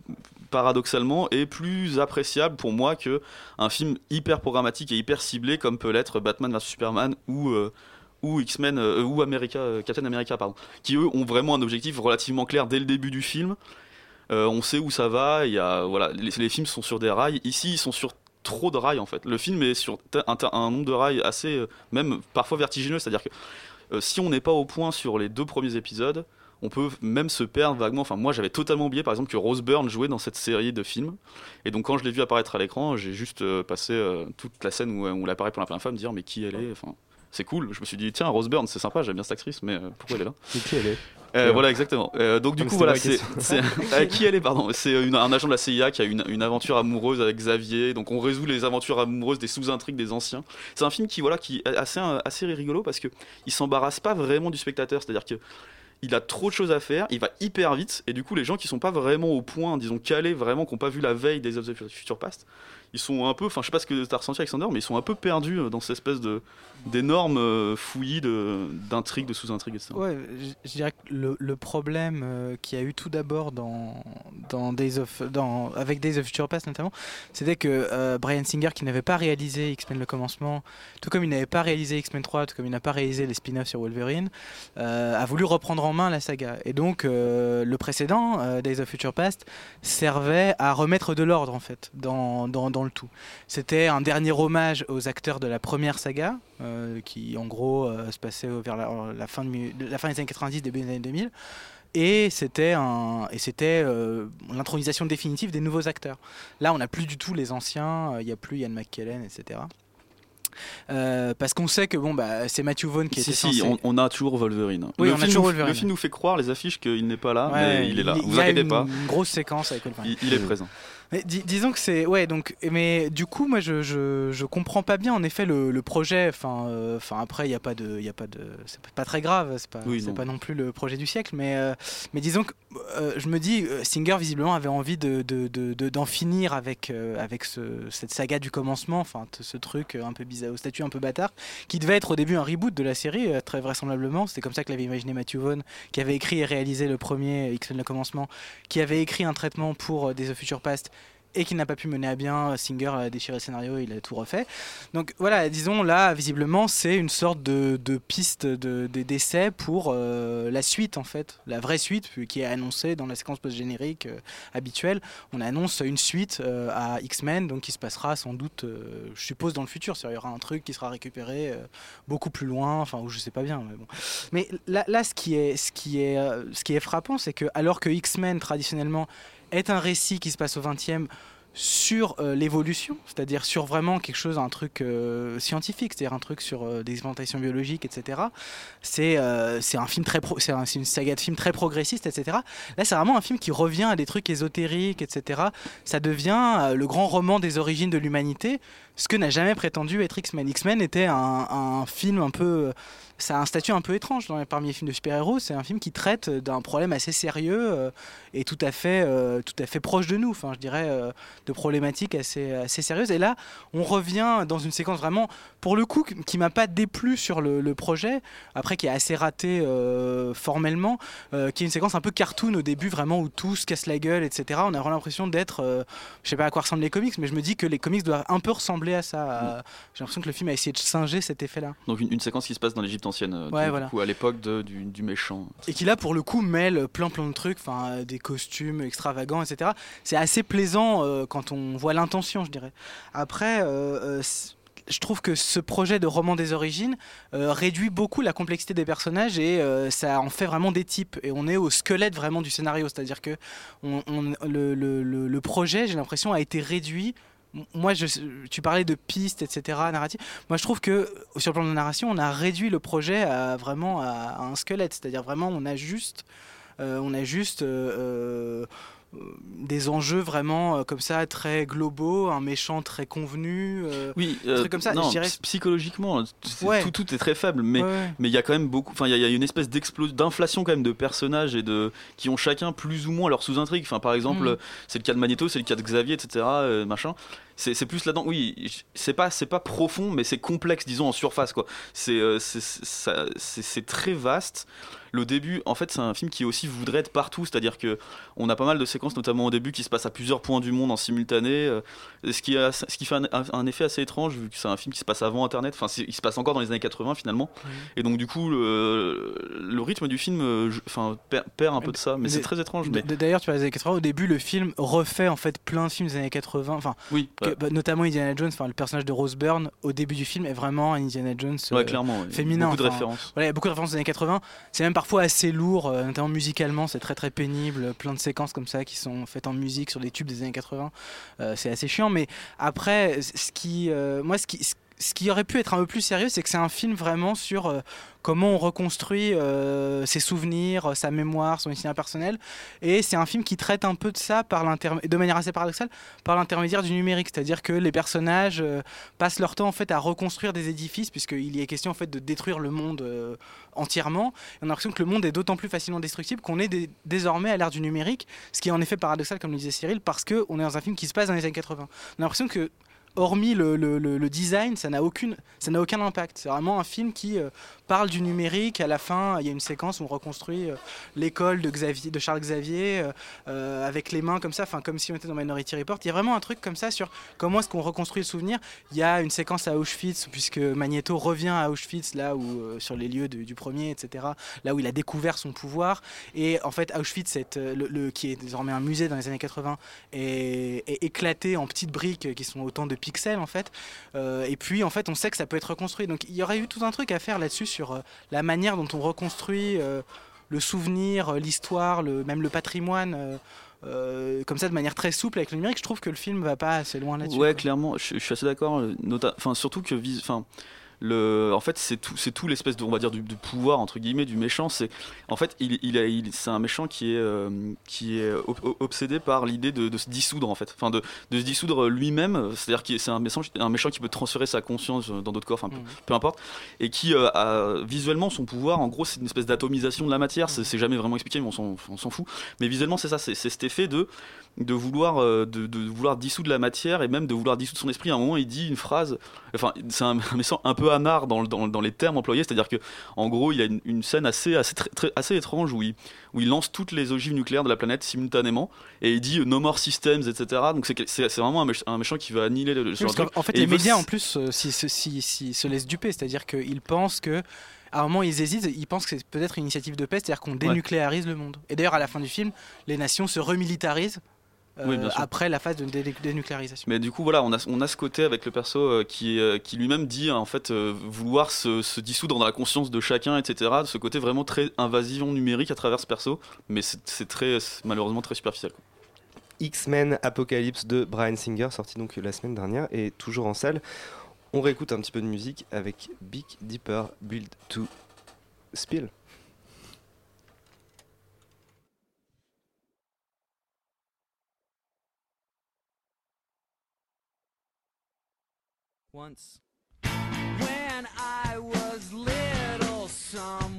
S6: paradoxalement, est plus appréciable pour moi que un film hyper programmatique et hyper ciblé comme peut l'être Batman vs Superman ou. Ou X-Men euh, ou euh, Captain America pardon, qui eux ont vraiment un objectif relativement clair dès le début du film. Euh, on sait où ça va. Il voilà, les, films sont sur des rails. Ici, ils sont sur trop de rails en fait. Le film est sur un, nombre de rails assez, même parfois vertigineux. C'est-à-dire que si on n'est pas au point sur les deux premiers épisodes, on peut même se perdre vaguement. Enfin, moi, j'avais totalement oublié, par exemple, que Rose Byrne jouait dans cette série de films. Et donc, quand je l'ai vu apparaître à l'écran, j'ai juste passé toute la scène où, elle apparaît pour la première fois, me dire mais qui elle est? C'est cool. Je me suis dit tiens, Rose Byrne, c'est sympa. J'aime bien cette actrice, mais euh, pourquoi elle est là?
S1: Et qui elle est?
S6: Euh, voilà, exactement. Euh, donc du coup, voilà, c'est euh, qui elle est, pardon. C'est une- un agent de la CIA qui a une, une aventure amoureuse avec Xavier. Donc on résout les aventures amoureuses des sous-intrigues des anciens. C'est un film qui voilà qui est assez assez rigolo parce que il s'embarrasse pas vraiment du spectateur. C'est-à-dire que il a trop de choses à faire, il va hyper vite, et du coup les gens qui sont pas vraiment au point, disons calés, vraiment, qui n'ont pas vu la veille des of the Future Past, ils sont un peu, enfin je sais pas ce que t'as ressenti Alexander, mais ils sont un peu perdus euh, dans cette espèce de d'énormes euh, fouillis d'intrigues, de, sous-intrigues, etc.
S7: Ouais, je, dirais que le, problème euh, qu'il y a eu tout d'abord dans, dans Days of, dans, avec Days of Future Past notamment, c'était que euh, Brian Singer, qui n'avait pas réalisé X-Men le commencement, tout comme il n'avait pas réalisé X-Men 3, tout comme il n'a pas réalisé les spin-offs sur Wolverine, a voulu reprendre en main la saga. Et donc le précédent, Days of Future Past, servait à remettre de l'ordre en fait dans, dans, dans le tout. C'était un dernier hommage aux acteurs de la première saga, euh, qui en gros euh, se passait vers la, la fin de, la fin des années 90, début des années 2000. Et c'était un, et c'était euh, l'intronisation définitive des nouveaux acteurs. Là, on n'a plus du tout les anciens. euh, Il n'y a plus Ian McKellen, etc. Euh, parce qu'on sait que bon bah c'est Matthew Vaughn qui
S6: Si,
S7: était
S6: si,
S7: censé.
S6: on, on a toujours Wolverine.
S7: Oui,
S6: le
S7: on a
S6: film
S7: toujours
S6: nous-
S7: Wolverine.
S6: Le film nous fait croire, les affiches, qu'il n'est pas là,
S7: Ouais,
S6: mais il est là.
S7: il
S6: vous
S7: a
S6: inquiétez pas.
S7: une grosse séquence avec Wolverine.
S6: Il, il est présent.
S7: Mais dis- disons que c'est ouais donc mais du coup moi je, je, je comprends pas bien en effet le, le projet enfin euh, enfin après il y a pas de il y a pas de c'est pas très grave c'est pas
S6: Oui,
S7: c'est pas non plus le projet du siècle mais euh, mais disons que euh, je me dis Singer visiblement avait envie de de- de- de- d'en finir avec avec ce, cette saga du commencement enfin ce truc un peu bizarre au statut un peu bâtard qui devait être au début un reboot de la série très vraisemblablement. C'était comme ça que l'avait imaginé Matthew Vaughn qui avait écrit et réalisé le premier X-Men le commencement qui avait écrit un traitement pour Days of Future Past et qui n'a pas pu mener à bien. Singer a déchiré le scénario, il a tout refait. Donc voilà, disons là, visiblement, c'est une sorte de, de piste de, de- d'essai pour euh, la suite en fait, la vraie suite qui est annoncée dans la séquence post-générique euh, habituelle. On annonce une suite euh, à X-Men, donc qui se passera sans doute, euh, je suppose, dans le futur. Il y aura un truc qui sera récupéré euh, beaucoup plus loin, enfin, ou je sais pas bien, mais bon. Mais là, là, ce qui est, ce qui est, euh, ce qui est frappant, c'est que alors que X-Men traditionnellement est un récit qui se passe au 20e sur euh, l'évolution, c'est-à-dire sur vraiment quelque chose, un truc euh, scientifique, c'est-à-dire un truc sur euh, des expérimentations biologiques, etc. C'est un film très, c'est un- c'est une saga de films très progressiste, etc. Là, c'est vraiment un film qui revient à des trucs ésotériques, etc. Ça devient le grand roman des origines de l'humanité, ce que n'a jamais prétendu être X-Men. X-Men était un film un peu ça a un statut un peu étrange dans, parmi les films de super-héros. C'est un film qui traite d'un problème assez sérieux euh, et tout à fait, euh, tout à fait proche de nous. Enfin, je dirais euh, de problématiques assez, assez sérieuses. Et là, on revient dans une séquence vraiment, pour le coup, qui m'a pas déplu sur le, le projet. Après, qui est assez raté euh, formellement, euh, qui est une séquence un peu cartoon au début, vraiment où tout se casse la gueule, etc. On a vraiment l'impression d'être, euh, je sais pas à quoi ressemblent les comics, mais je me dis que les comics doivent un peu ressembler à ça. à- J'ai l'impression que le film a essayé de singer cet effet-là.
S6: Donc une, une séquence qui se passe dans l'Égypte ancienne, euh,
S7: Ouais,
S6: du
S7: voilà.
S6: coup, à l'époque du, du méchant.
S7: Et qui là pour le coup mêle plein plein de trucs, enfin euh, des costumes extravagants, etc. C'est assez plaisant euh, quand on voit l'intention, je dirais. Après, euh, je trouve que ce projet de roman des origines euh, réduit beaucoup la complexité des personnages et euh, ça en fait vraiment des types. Et on est au squelette vraiment du scénario, c'est-à-dire que on- on- le, le- le- le projet, j'ai l'impression, a été réduit. Moi, je, tu parlais de pistes, etc., narrative. Moi, je trouve que sur le plan de la narration, on a réduit le projet à vraiment à un squelette, c'est-à-dire vraiment, on a juste, euh, on a juste euh, euh, des enjeux vraiment euh, comme ça très globaux, un méchant très convenu, euh,
S6: Oui,
S7: des
S6: euh,
S7: trucs comme ça.
S6: non,
S7: je dirais,
S6: psy- psychologiquement,
S7: Ouais.
S6: tout, tout est très faible, mais
S7: Ouais, ouais.
S6: mais il y a quand même beaucoup, enfin il y, a- il y a une espèce d'explosion, d'inflation quand même de personnages et de qui ont chacun plus ou moins leur sous-intrigue. Enfin par exemple,
S7: Mm.
S6: euh, c'est le cas de Magneto, c'est le cas de Xavier, etc. euh, machin. C'est c'est plus là-dedans. Oui, c'est pas c'est pas profond, mais c'est complexe, disons en surface quoi. C'est euh, c'est- très vaste. Le début, en fait, c'est un film qui aussi voudrait être partout, c'est-à-dire que on a pas mal de séquences, notamment au début, qui se passent à plusieurs points du monde en simultané, euh, ce qui, a, ce qui fait un, effet assez étrange vu que c'est un film qui se passe avant Internet. Enfin, il se passe encore dans les années 80 finalement, et donc du coup, le, le rythme du film, euh, je- enfin, perd, perd un peu de ça, mais c'est très étrange. Mais
S7: D'ailleurs, tu vois, les années 80, au début, le film refait en fait plein de films des années 80. Enfin,
S6: oui,
S7: que- bah, notamment Indiana Jones. Enfin, le personnage de Rose Byrne au début du film est vraiment un Indiana Jones euh,
S6: Ouais, clairement, ouais.
S7: féminin.
S6: Beaucoup de
S7: enfin,
S6: références.
S7: Voilà, il y a beaucoup de références des années 80. C'est même parfois assez lourd, euh, notamment musicalement. C'est très très pénible. Plein de séquences comme ça qui sont faites en musique sur des tubes des années 80. Euh, c'est assez chiant. Mais après, ce qui, moi, ce qui, ce- ce qui aurait pu être un peu plus sérieux, c'est que c'est un film vraiment sur euh, comment on reconstruit euh, ses souvenirs, euh, sa mémoire, son itinéraire personnel. Et c'est un film qui traite un peu de ça par de manière assez paradoxale par l'intermédiaire du numérique, c'est-à-dire que les personnages passent leur temps en fait à reconstruire des édifices, puisqu'il y est question en fait de détruire le monde entièrement. Et on a l'impression que le monde est d'autant plus facilement destructible qu'on est dé- désormais à l'ère du numérique, ce qui est en effet paradoxal, comme le disait Cyril, parce que on est dans un film qui se passe dans les années 80. On a l'impression que hormis le, design, ça n'a aucune, ça n'a aucun impact. C'est vraiment un film qui euh, parle du numérique. À la fin, il y a une séquence où on reconstruit euh, l'école de Xavier, de Charles Xavier, euh, euh, avec les mains comme ça, comme si on était dans Minority Report. Il y a vraiment un truc comme ça sur comment est-ce qu'on reconstruit le souvenir. Il y a une séquence à Auschwitz puisque Magneto revient à Auschwitz là où sur les lieux du premier, etc. Là où il a découvert son pouvoir. Et en fait, Auschwitz, le, qui est désormais un musée dans les années 80, est, éclaté en petites briques qui sont autant de pixels en fait. Et puis en fait, on sait que ça peut être reconstruit. Donc il y aurait eu tout un truc à faire là-dessus sur euh, la manière dont on reconstruit euh, le souvenir, euh, l'histoire, le, même le patrimoine. euh, comme ça de manière très souple avec le numérique, je trouve que le film va pas assez loin là-dessus.
S6: Ouais,
S7: quoi.
S6: clairement, je, je suis assez d'accord. Enfin, surtout que, enfin, le, en fait, c'est tout, c'est tout l'espèce de, on va dire, du, du pouvoir entre guillemets du méchant. C'est, en fait, il, il, a- il- c'est un méchant qui est, euh, qui est obsédé par l'idée de, de se dissoudre en fait, enfin, de, de se dissoudre lui-même. C'est-à-dire que c'est un méchant, un méchant qui peut transférer sa conscience dans d'autres corps, enfin, peu, peu importe, et qui euh, a visuellement son pouvoir. En gros, c'est une espèce d'atomisation de la matière. C'est, c'est jamais vraiment expliqué, mais on s'en, on s'en fout. Mais visuellement, c'est ça, c'est, cet effet de de vouloir euh, de, de vouloir dissoudre la matière et même de vouloir dissoudre son esprit à un moment il dit une phrase enfin c'est un, un méchant un peu anard dans, le- dans, dans les termes employés c'est à dire que en gros il y a une, une scène assez assez très- très- assez étrange où il, où il lance toutes les ogives nucléaires de la planète simultanément et il dit euh, no more systems etc donc c'est vraiment un méchant, un méchant qui veut annihiler le, le
S7: Oui, parce en fait,
S6: Et
S7: les médias, en plus, euh, si, si, si- si- se laissent duper. C'est-à-dire qu'ils pensent que. À un moment, ils hésitent, ils pensent que c'est peut-être une initiative de paix, c'est-à-dire qu'on dénucléarise le monde. Et d'ailleurs, à la fin du film, les nations se remilitarisent
S6: Oui,
S7: après la phase de dé- dénucléarisation.
S6: Mais du coup, voilà, on a, on a ce côté avec le perso euh, qui, euh, qui lui-même dit en fait euh, vouloir se, se dissoudre dans la conscience de chacun, etc. Ce côté vraiment très invasion numérique à travers ce perso, mais c'est très malheureusement très superficiel. quoi.
S1: X-Men Apocalypse de Brian Singer, sorti donc la semaine dernière et toujours en salle. On réécoute un petit peu de musique avec Big Deeper Build to Spill.
S8: Once, when I was little, someone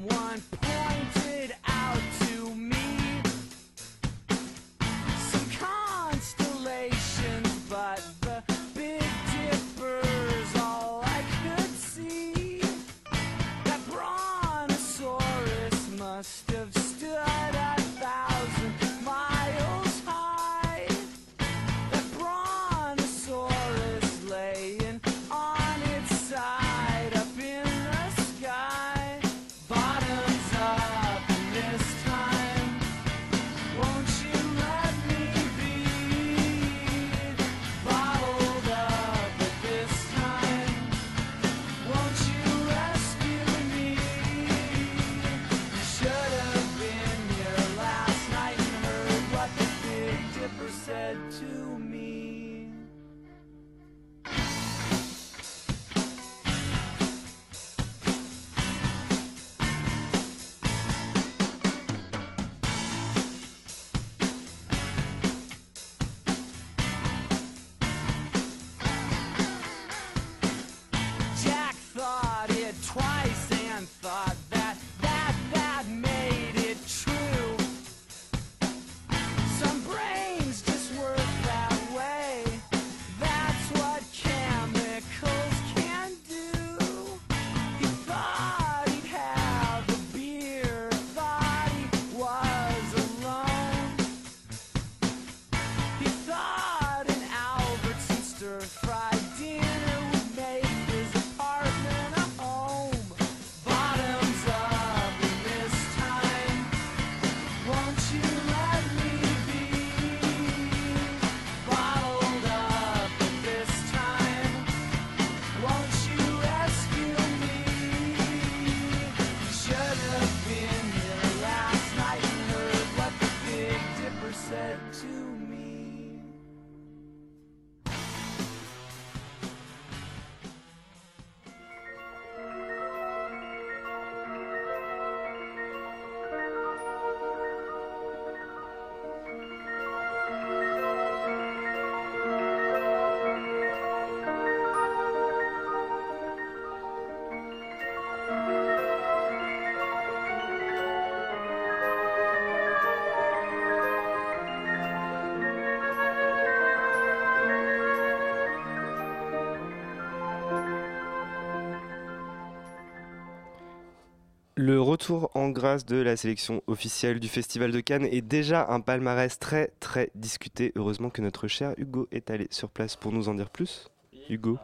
S1: retour en grâce de la sélection officielle du Festival de Cannes est déjà un palmarès très très discuté. Heureusement que notre cher Hugo est allé sur place pour nous en dire plus. Hugo.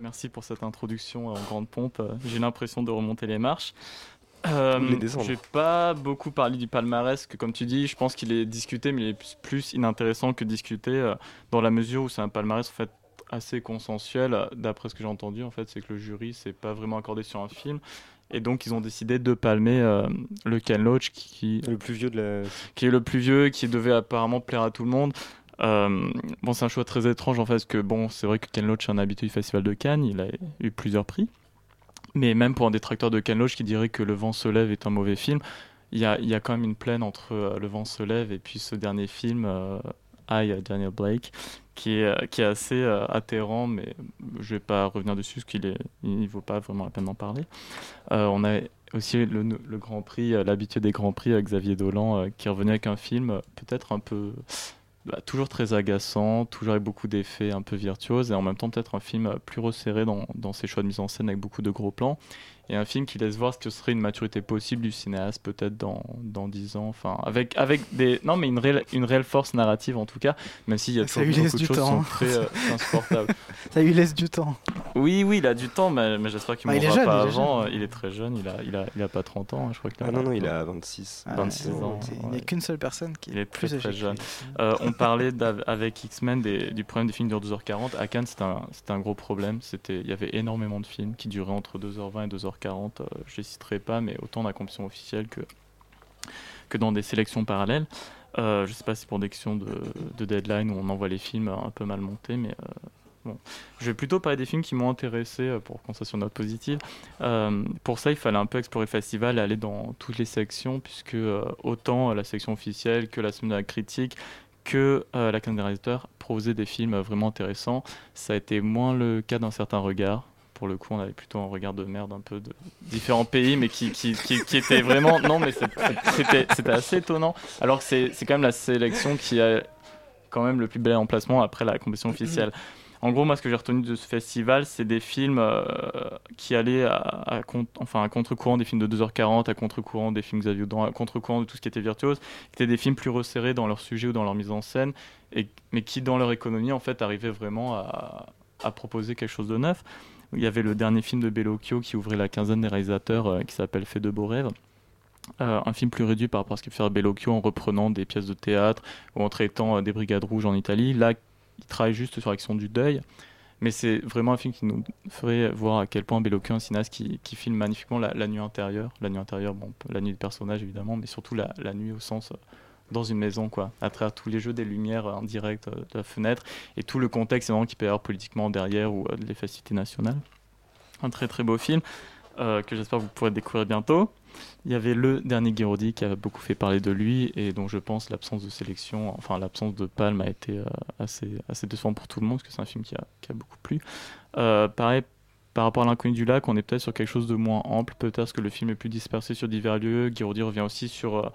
S19: Merci pour cette introduction en grande pompe. Euh, J'ai l'impression de remonter les marches. Euh,
S1: les descendre.
S19: J'ai pas beaucoup parlé du palmarès, que comme tu dis, je pense qu'il est discuté, mais il est plus- inintéressant que discuté euh, dans la mesure où c'est un palmarès en fait assez consensuel. euh, D'après ce que j'ai entendu, en fait, c'est que le jury s'est pas vraiment accordé sur un film. Et donc, ils ont décidé de palmer euh, le Ken Loach, qui,
S1: le plus vieux de la...
S19: qui est le plus vieux, qui devait apparemment plaire à tout le monde. Euh, bon, c'est un choix très étrange en fait, parce que bon, c'est vrai que Ken Loach est un habitué du Festival de Cannes, il a eu plusieurs prix. Mais même pour un détracteur de Ken Loach qui dirait que Le vent se lève est un mauvais film, il y a, y a quand même une plaine entre euh, Le vent se lève et puis ce dernier film, euh, Daniel Blake, qui est, euh, qui est assez euh, atterrant, mais je vais pas revenir dessus parce qu'il il vaut pas vraiment la peine d'en parler. Euh, on a aussi le, Grand Prix, l'habitué des Grands Prix, euh, Xavier Dolan, qui revenu avec un film peut-être un peu bah, toujours très agaçant, toujours avec beaucoup d'effets un peu virtuoses, et en même temps peut-être un film plus resserré dans, dans ses choix de mise en scène avec beaucoup de gros plans, et un film qui laisse voir ce que serait une maturité possible du cinéaste peut-être dans, dans 10 ans, enfin avec, avec des... Non mais une réelle, une réelle force narrative en tout cas, même s'il y a
S7: Ça
S19: toujours
S7: lui laisse
S19: beaucoup de
S7: du
S19: choses qui
S7: temps.
S19: sont très euh, insupportables.
S7: Ça lui laisse du temps.
S19: Oui, oui, il a du temps, mais, mais j'espère qu'il
S7: Bah, il est
S19: mourra
S7: jeune,
S19: pas
S7: il est
S19: avant.
S7: jeune.
S19: Il est très jeune, il a, il a, il a pas 30 ans, hein, je crois qu'il
S1: Ah non, non, il a 26.
S19: 26
S7: Ouais,
S19: ans.
S7: Il n'y a qu'une seule personne qui
S19: Il est
S7: plus
S19: très
S7: que
S19: jeune. Euh, on parlait avec X-Men du problème des films durent 2h40. À Cannes, c'était un, c'était un gros problème. C'était- Il y avait énormément de films qui duraient entre 2h20 et 2h40. Euh, je les citerai pas, mais autant dans la compétition officielle que, que dans des sélections parallèles. Euh, je sais pas si pour des questions de, de deadline où on envoie les films un peu mal montés, mais euh, bon. Je vais plutôt parler des films qui m'ont intéressé pour qu'on soit sur note positive. Pour ça, il fallait un peu explorer le festival aller dans toutes les sections, puisque autant la section officielle que la semaine de la critique que la Cannes des réalisateurs proposaient des films vraiment intéressants. Ça a été moins le cas d'un certain regard, pour le coup, on avait plutôt un regard de merde un peu de différents pays, mais qui, qui, qui, était vraiment. Non, mais c'était assez étonnant. Alors que c'est quand même la sélection qui a quand même le plus bel emplacement après la compétition officielle. En gros, moi, ce que j'ai retenu de ce festival, c'est des films euh, qui allaient à, à enfin, à contre-courant des films de 2h40, à contre-courant des films Xavier Dolan, à contre-courant de tout ce qui était virtuose, qui étaient des films plus resserrés dans leur sujet ou dans leur mise en scène, et, mais qui, dans leur économie, en fait, arrivaient vraiment à, à proposer quelque chose de neuf. Il y avait le dernier film de Bellocchio qui ouvrait la quinzaine des réalisateurs, euh, qui s'appelle Fait de beaux rêves. Euh, un film plus réduit par rapport à ce qu'il fait Bellocchio en reprenant des pièces de théâtre ou en traitant euh, des brigades rouges en Italie. Là, il travaille juste sur l'action du deuil. Mais c'est vraiment un film qui nous ferait voir à quel point Bellocchio est un cinéaste qui, filme magnifiquement la, nuit intérieure. La nuit intérieure, bon, la nuit du personnage évidemment, mais surtout la, nuit au sens dans une maison, quoi, à travers tous les jeux des lumières euh, indirectes euh, de la fenêtre et tout le contexte évidemment qui peut y avoir politiquement derrière ou euh, les festivités nationales. Un très très beau film euh, que j'espère vous pourrez découvrir bientôt. Il y avait le dernier Guiraudy qui a beaucoup fait parler de lui et dont je pense l'absence de sélection, enfin l'absence de palme a été euh, assez, assez décevant pour tout le monde parce que c'est un film qui a, qui a beaucoup plu. Euh, pareil, par rapport à l'inconnu du lac, on est peut-être sur quelque chose de moins ample, peut-être que le film est plus dispersé sur divers lieux. Guiraudy revient aussi sur, euh,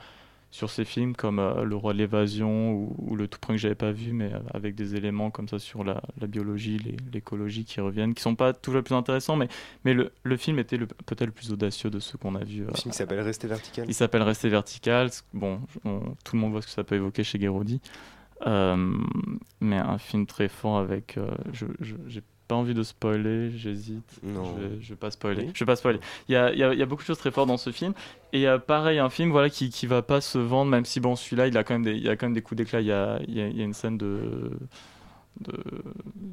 S19: sur ces films comme euh, Le Roi de l'évasion ou, ou Le Tout Premier que j'avais pas vu, mais euh, avec des éléments comme ça sur la, la biologie, l'écologie qui reviennent, qui sont pas toujours les plus intéressants, mais, mais le, le film était peut-être le plus audacieux de ceux qu'on a vus.
S1: Le film qui s'appelle Rester vertical.
S19: Il s'appelle Rester vertical. Bon, on- tout le monde voit ce que ça peut évoquer chez. Euh, mais un film très fort avec. euh, je pas envie de spoiler, j'hésite.
S1: Non.
S19: Je vais, je vais pas spoiler.
S1: Oui.
S19: Je vais pas spoiler. Il y a, il y a- y a beaucoup de choses très fortes dans ce film. Et euh, pareil, un film voilà, qui, qui va pas se vendre, même si bon, celui-là, il a quand même des, il a quand même des coups d'éclat. Il y a, il y a- il y a une scène de de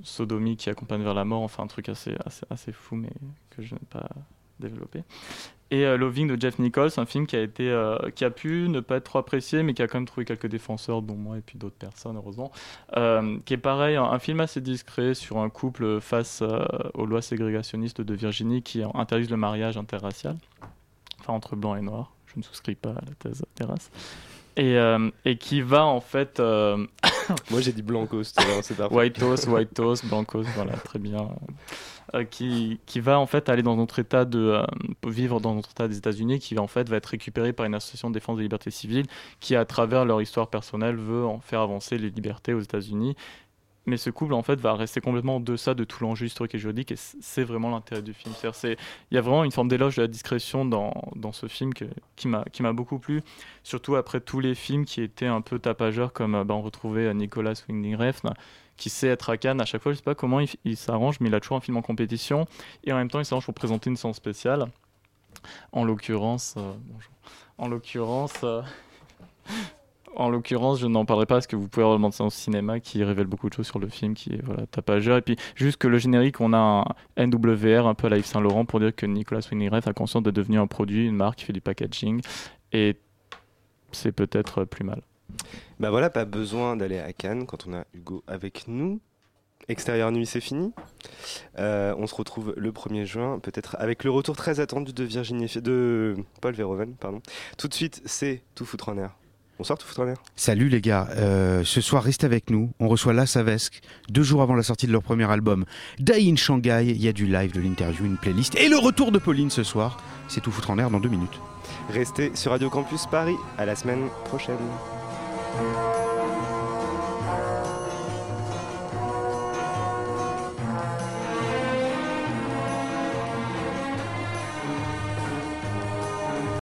S19: sodomie qui accompagne vers la mort, enfin un truc assez, assez, assez fou, mais que je n'ai pas développé. Et euh, Loving de Jeff Nichols, un film qui a, été, euh, qui a pu ne pas être trop apprécié, mais qui a quand même trouvé quelques défenseurs, dont moi et puis d'autres personnes, heureusement. Euh, qui est pareil, un, film assez discret sur un couple face aux lois ségrégationnistes de Virginie qui interdisent le mariage interracial, enfin entre blanc et noir. Je ne souscris pas à la thèse races. Et, euh, et qui va en fait. euh,
S1: Moi j'ai dit blancos, c'est parfait.
S19: White toast, blancos, voilà, très bien. Euh, qui, qui va en fait aller dans notre état de vivre dans notre état des États-Unis, qui en fait va être récupéré par une association de défense des libertés civiles, qui à travers leur histoire personnelle veut en faire avancer les libertés aux États-Unis. Mais ce couple en fait va rester complètement en deçà de tout l'enjeu historique et juridique, et c'est vraiment l'intérêt du film. C'est- Il y a vraiment une forme d'éloge de la discrétion dans, dans ce film qui m'a qui m'a beaucoup plu, surtout après tous les films qui étaient un peu tapageurs, comme euh, bah, on retrouvait euh, Nicolas Winding Refn, qui sait être à Cannes. À chaque fois, je sais pas comment il, s'arrange, mais il a toujours un film en compétition. Et en même temps, il s'arrange pour présenter une séance spéciale. En l'occurrence, euh, bonjour. En l'occurrence, en l'occurrence, je n'en parlerai pas parce que vous pouvez avoir le au cinéma qui révèle beaucoup de choses sur le film, qui est voilà tapageur. Et puis juste que le générique, on a un NWR un peu à la Yves Saint Laurent pour dire que Nicolas Winding Refn a conscience de devenir un produit, une marque qui fait du packaging. Et c'est peut-être plus mal.
S1: Bah voilà, pas besoin d'aller à Cannes quand on a Hugo avec nous. Extérieur nuit, c'est fini. Euh, on se retrouve le 1er juin, peut-être avec le retour très attendu de Virginie, de Paul Verhoeven, pardon. Tout de suite, c'est Tout foutre en air. Bonsoir, Tout foutre en air.
S20: Salut les gars, Euh, ce soir restez avec nous, on reçoit La Savesque, deux jours avant la sortie de leur premier album. Die in Shanghai, il y a du live, de l'interview, une playlist et le retour de Pauline ce soir. C'est tout foutre en l'air dans deux minutes.
S1: Restez sur Radio Campus Paris. À la semaine prochaine.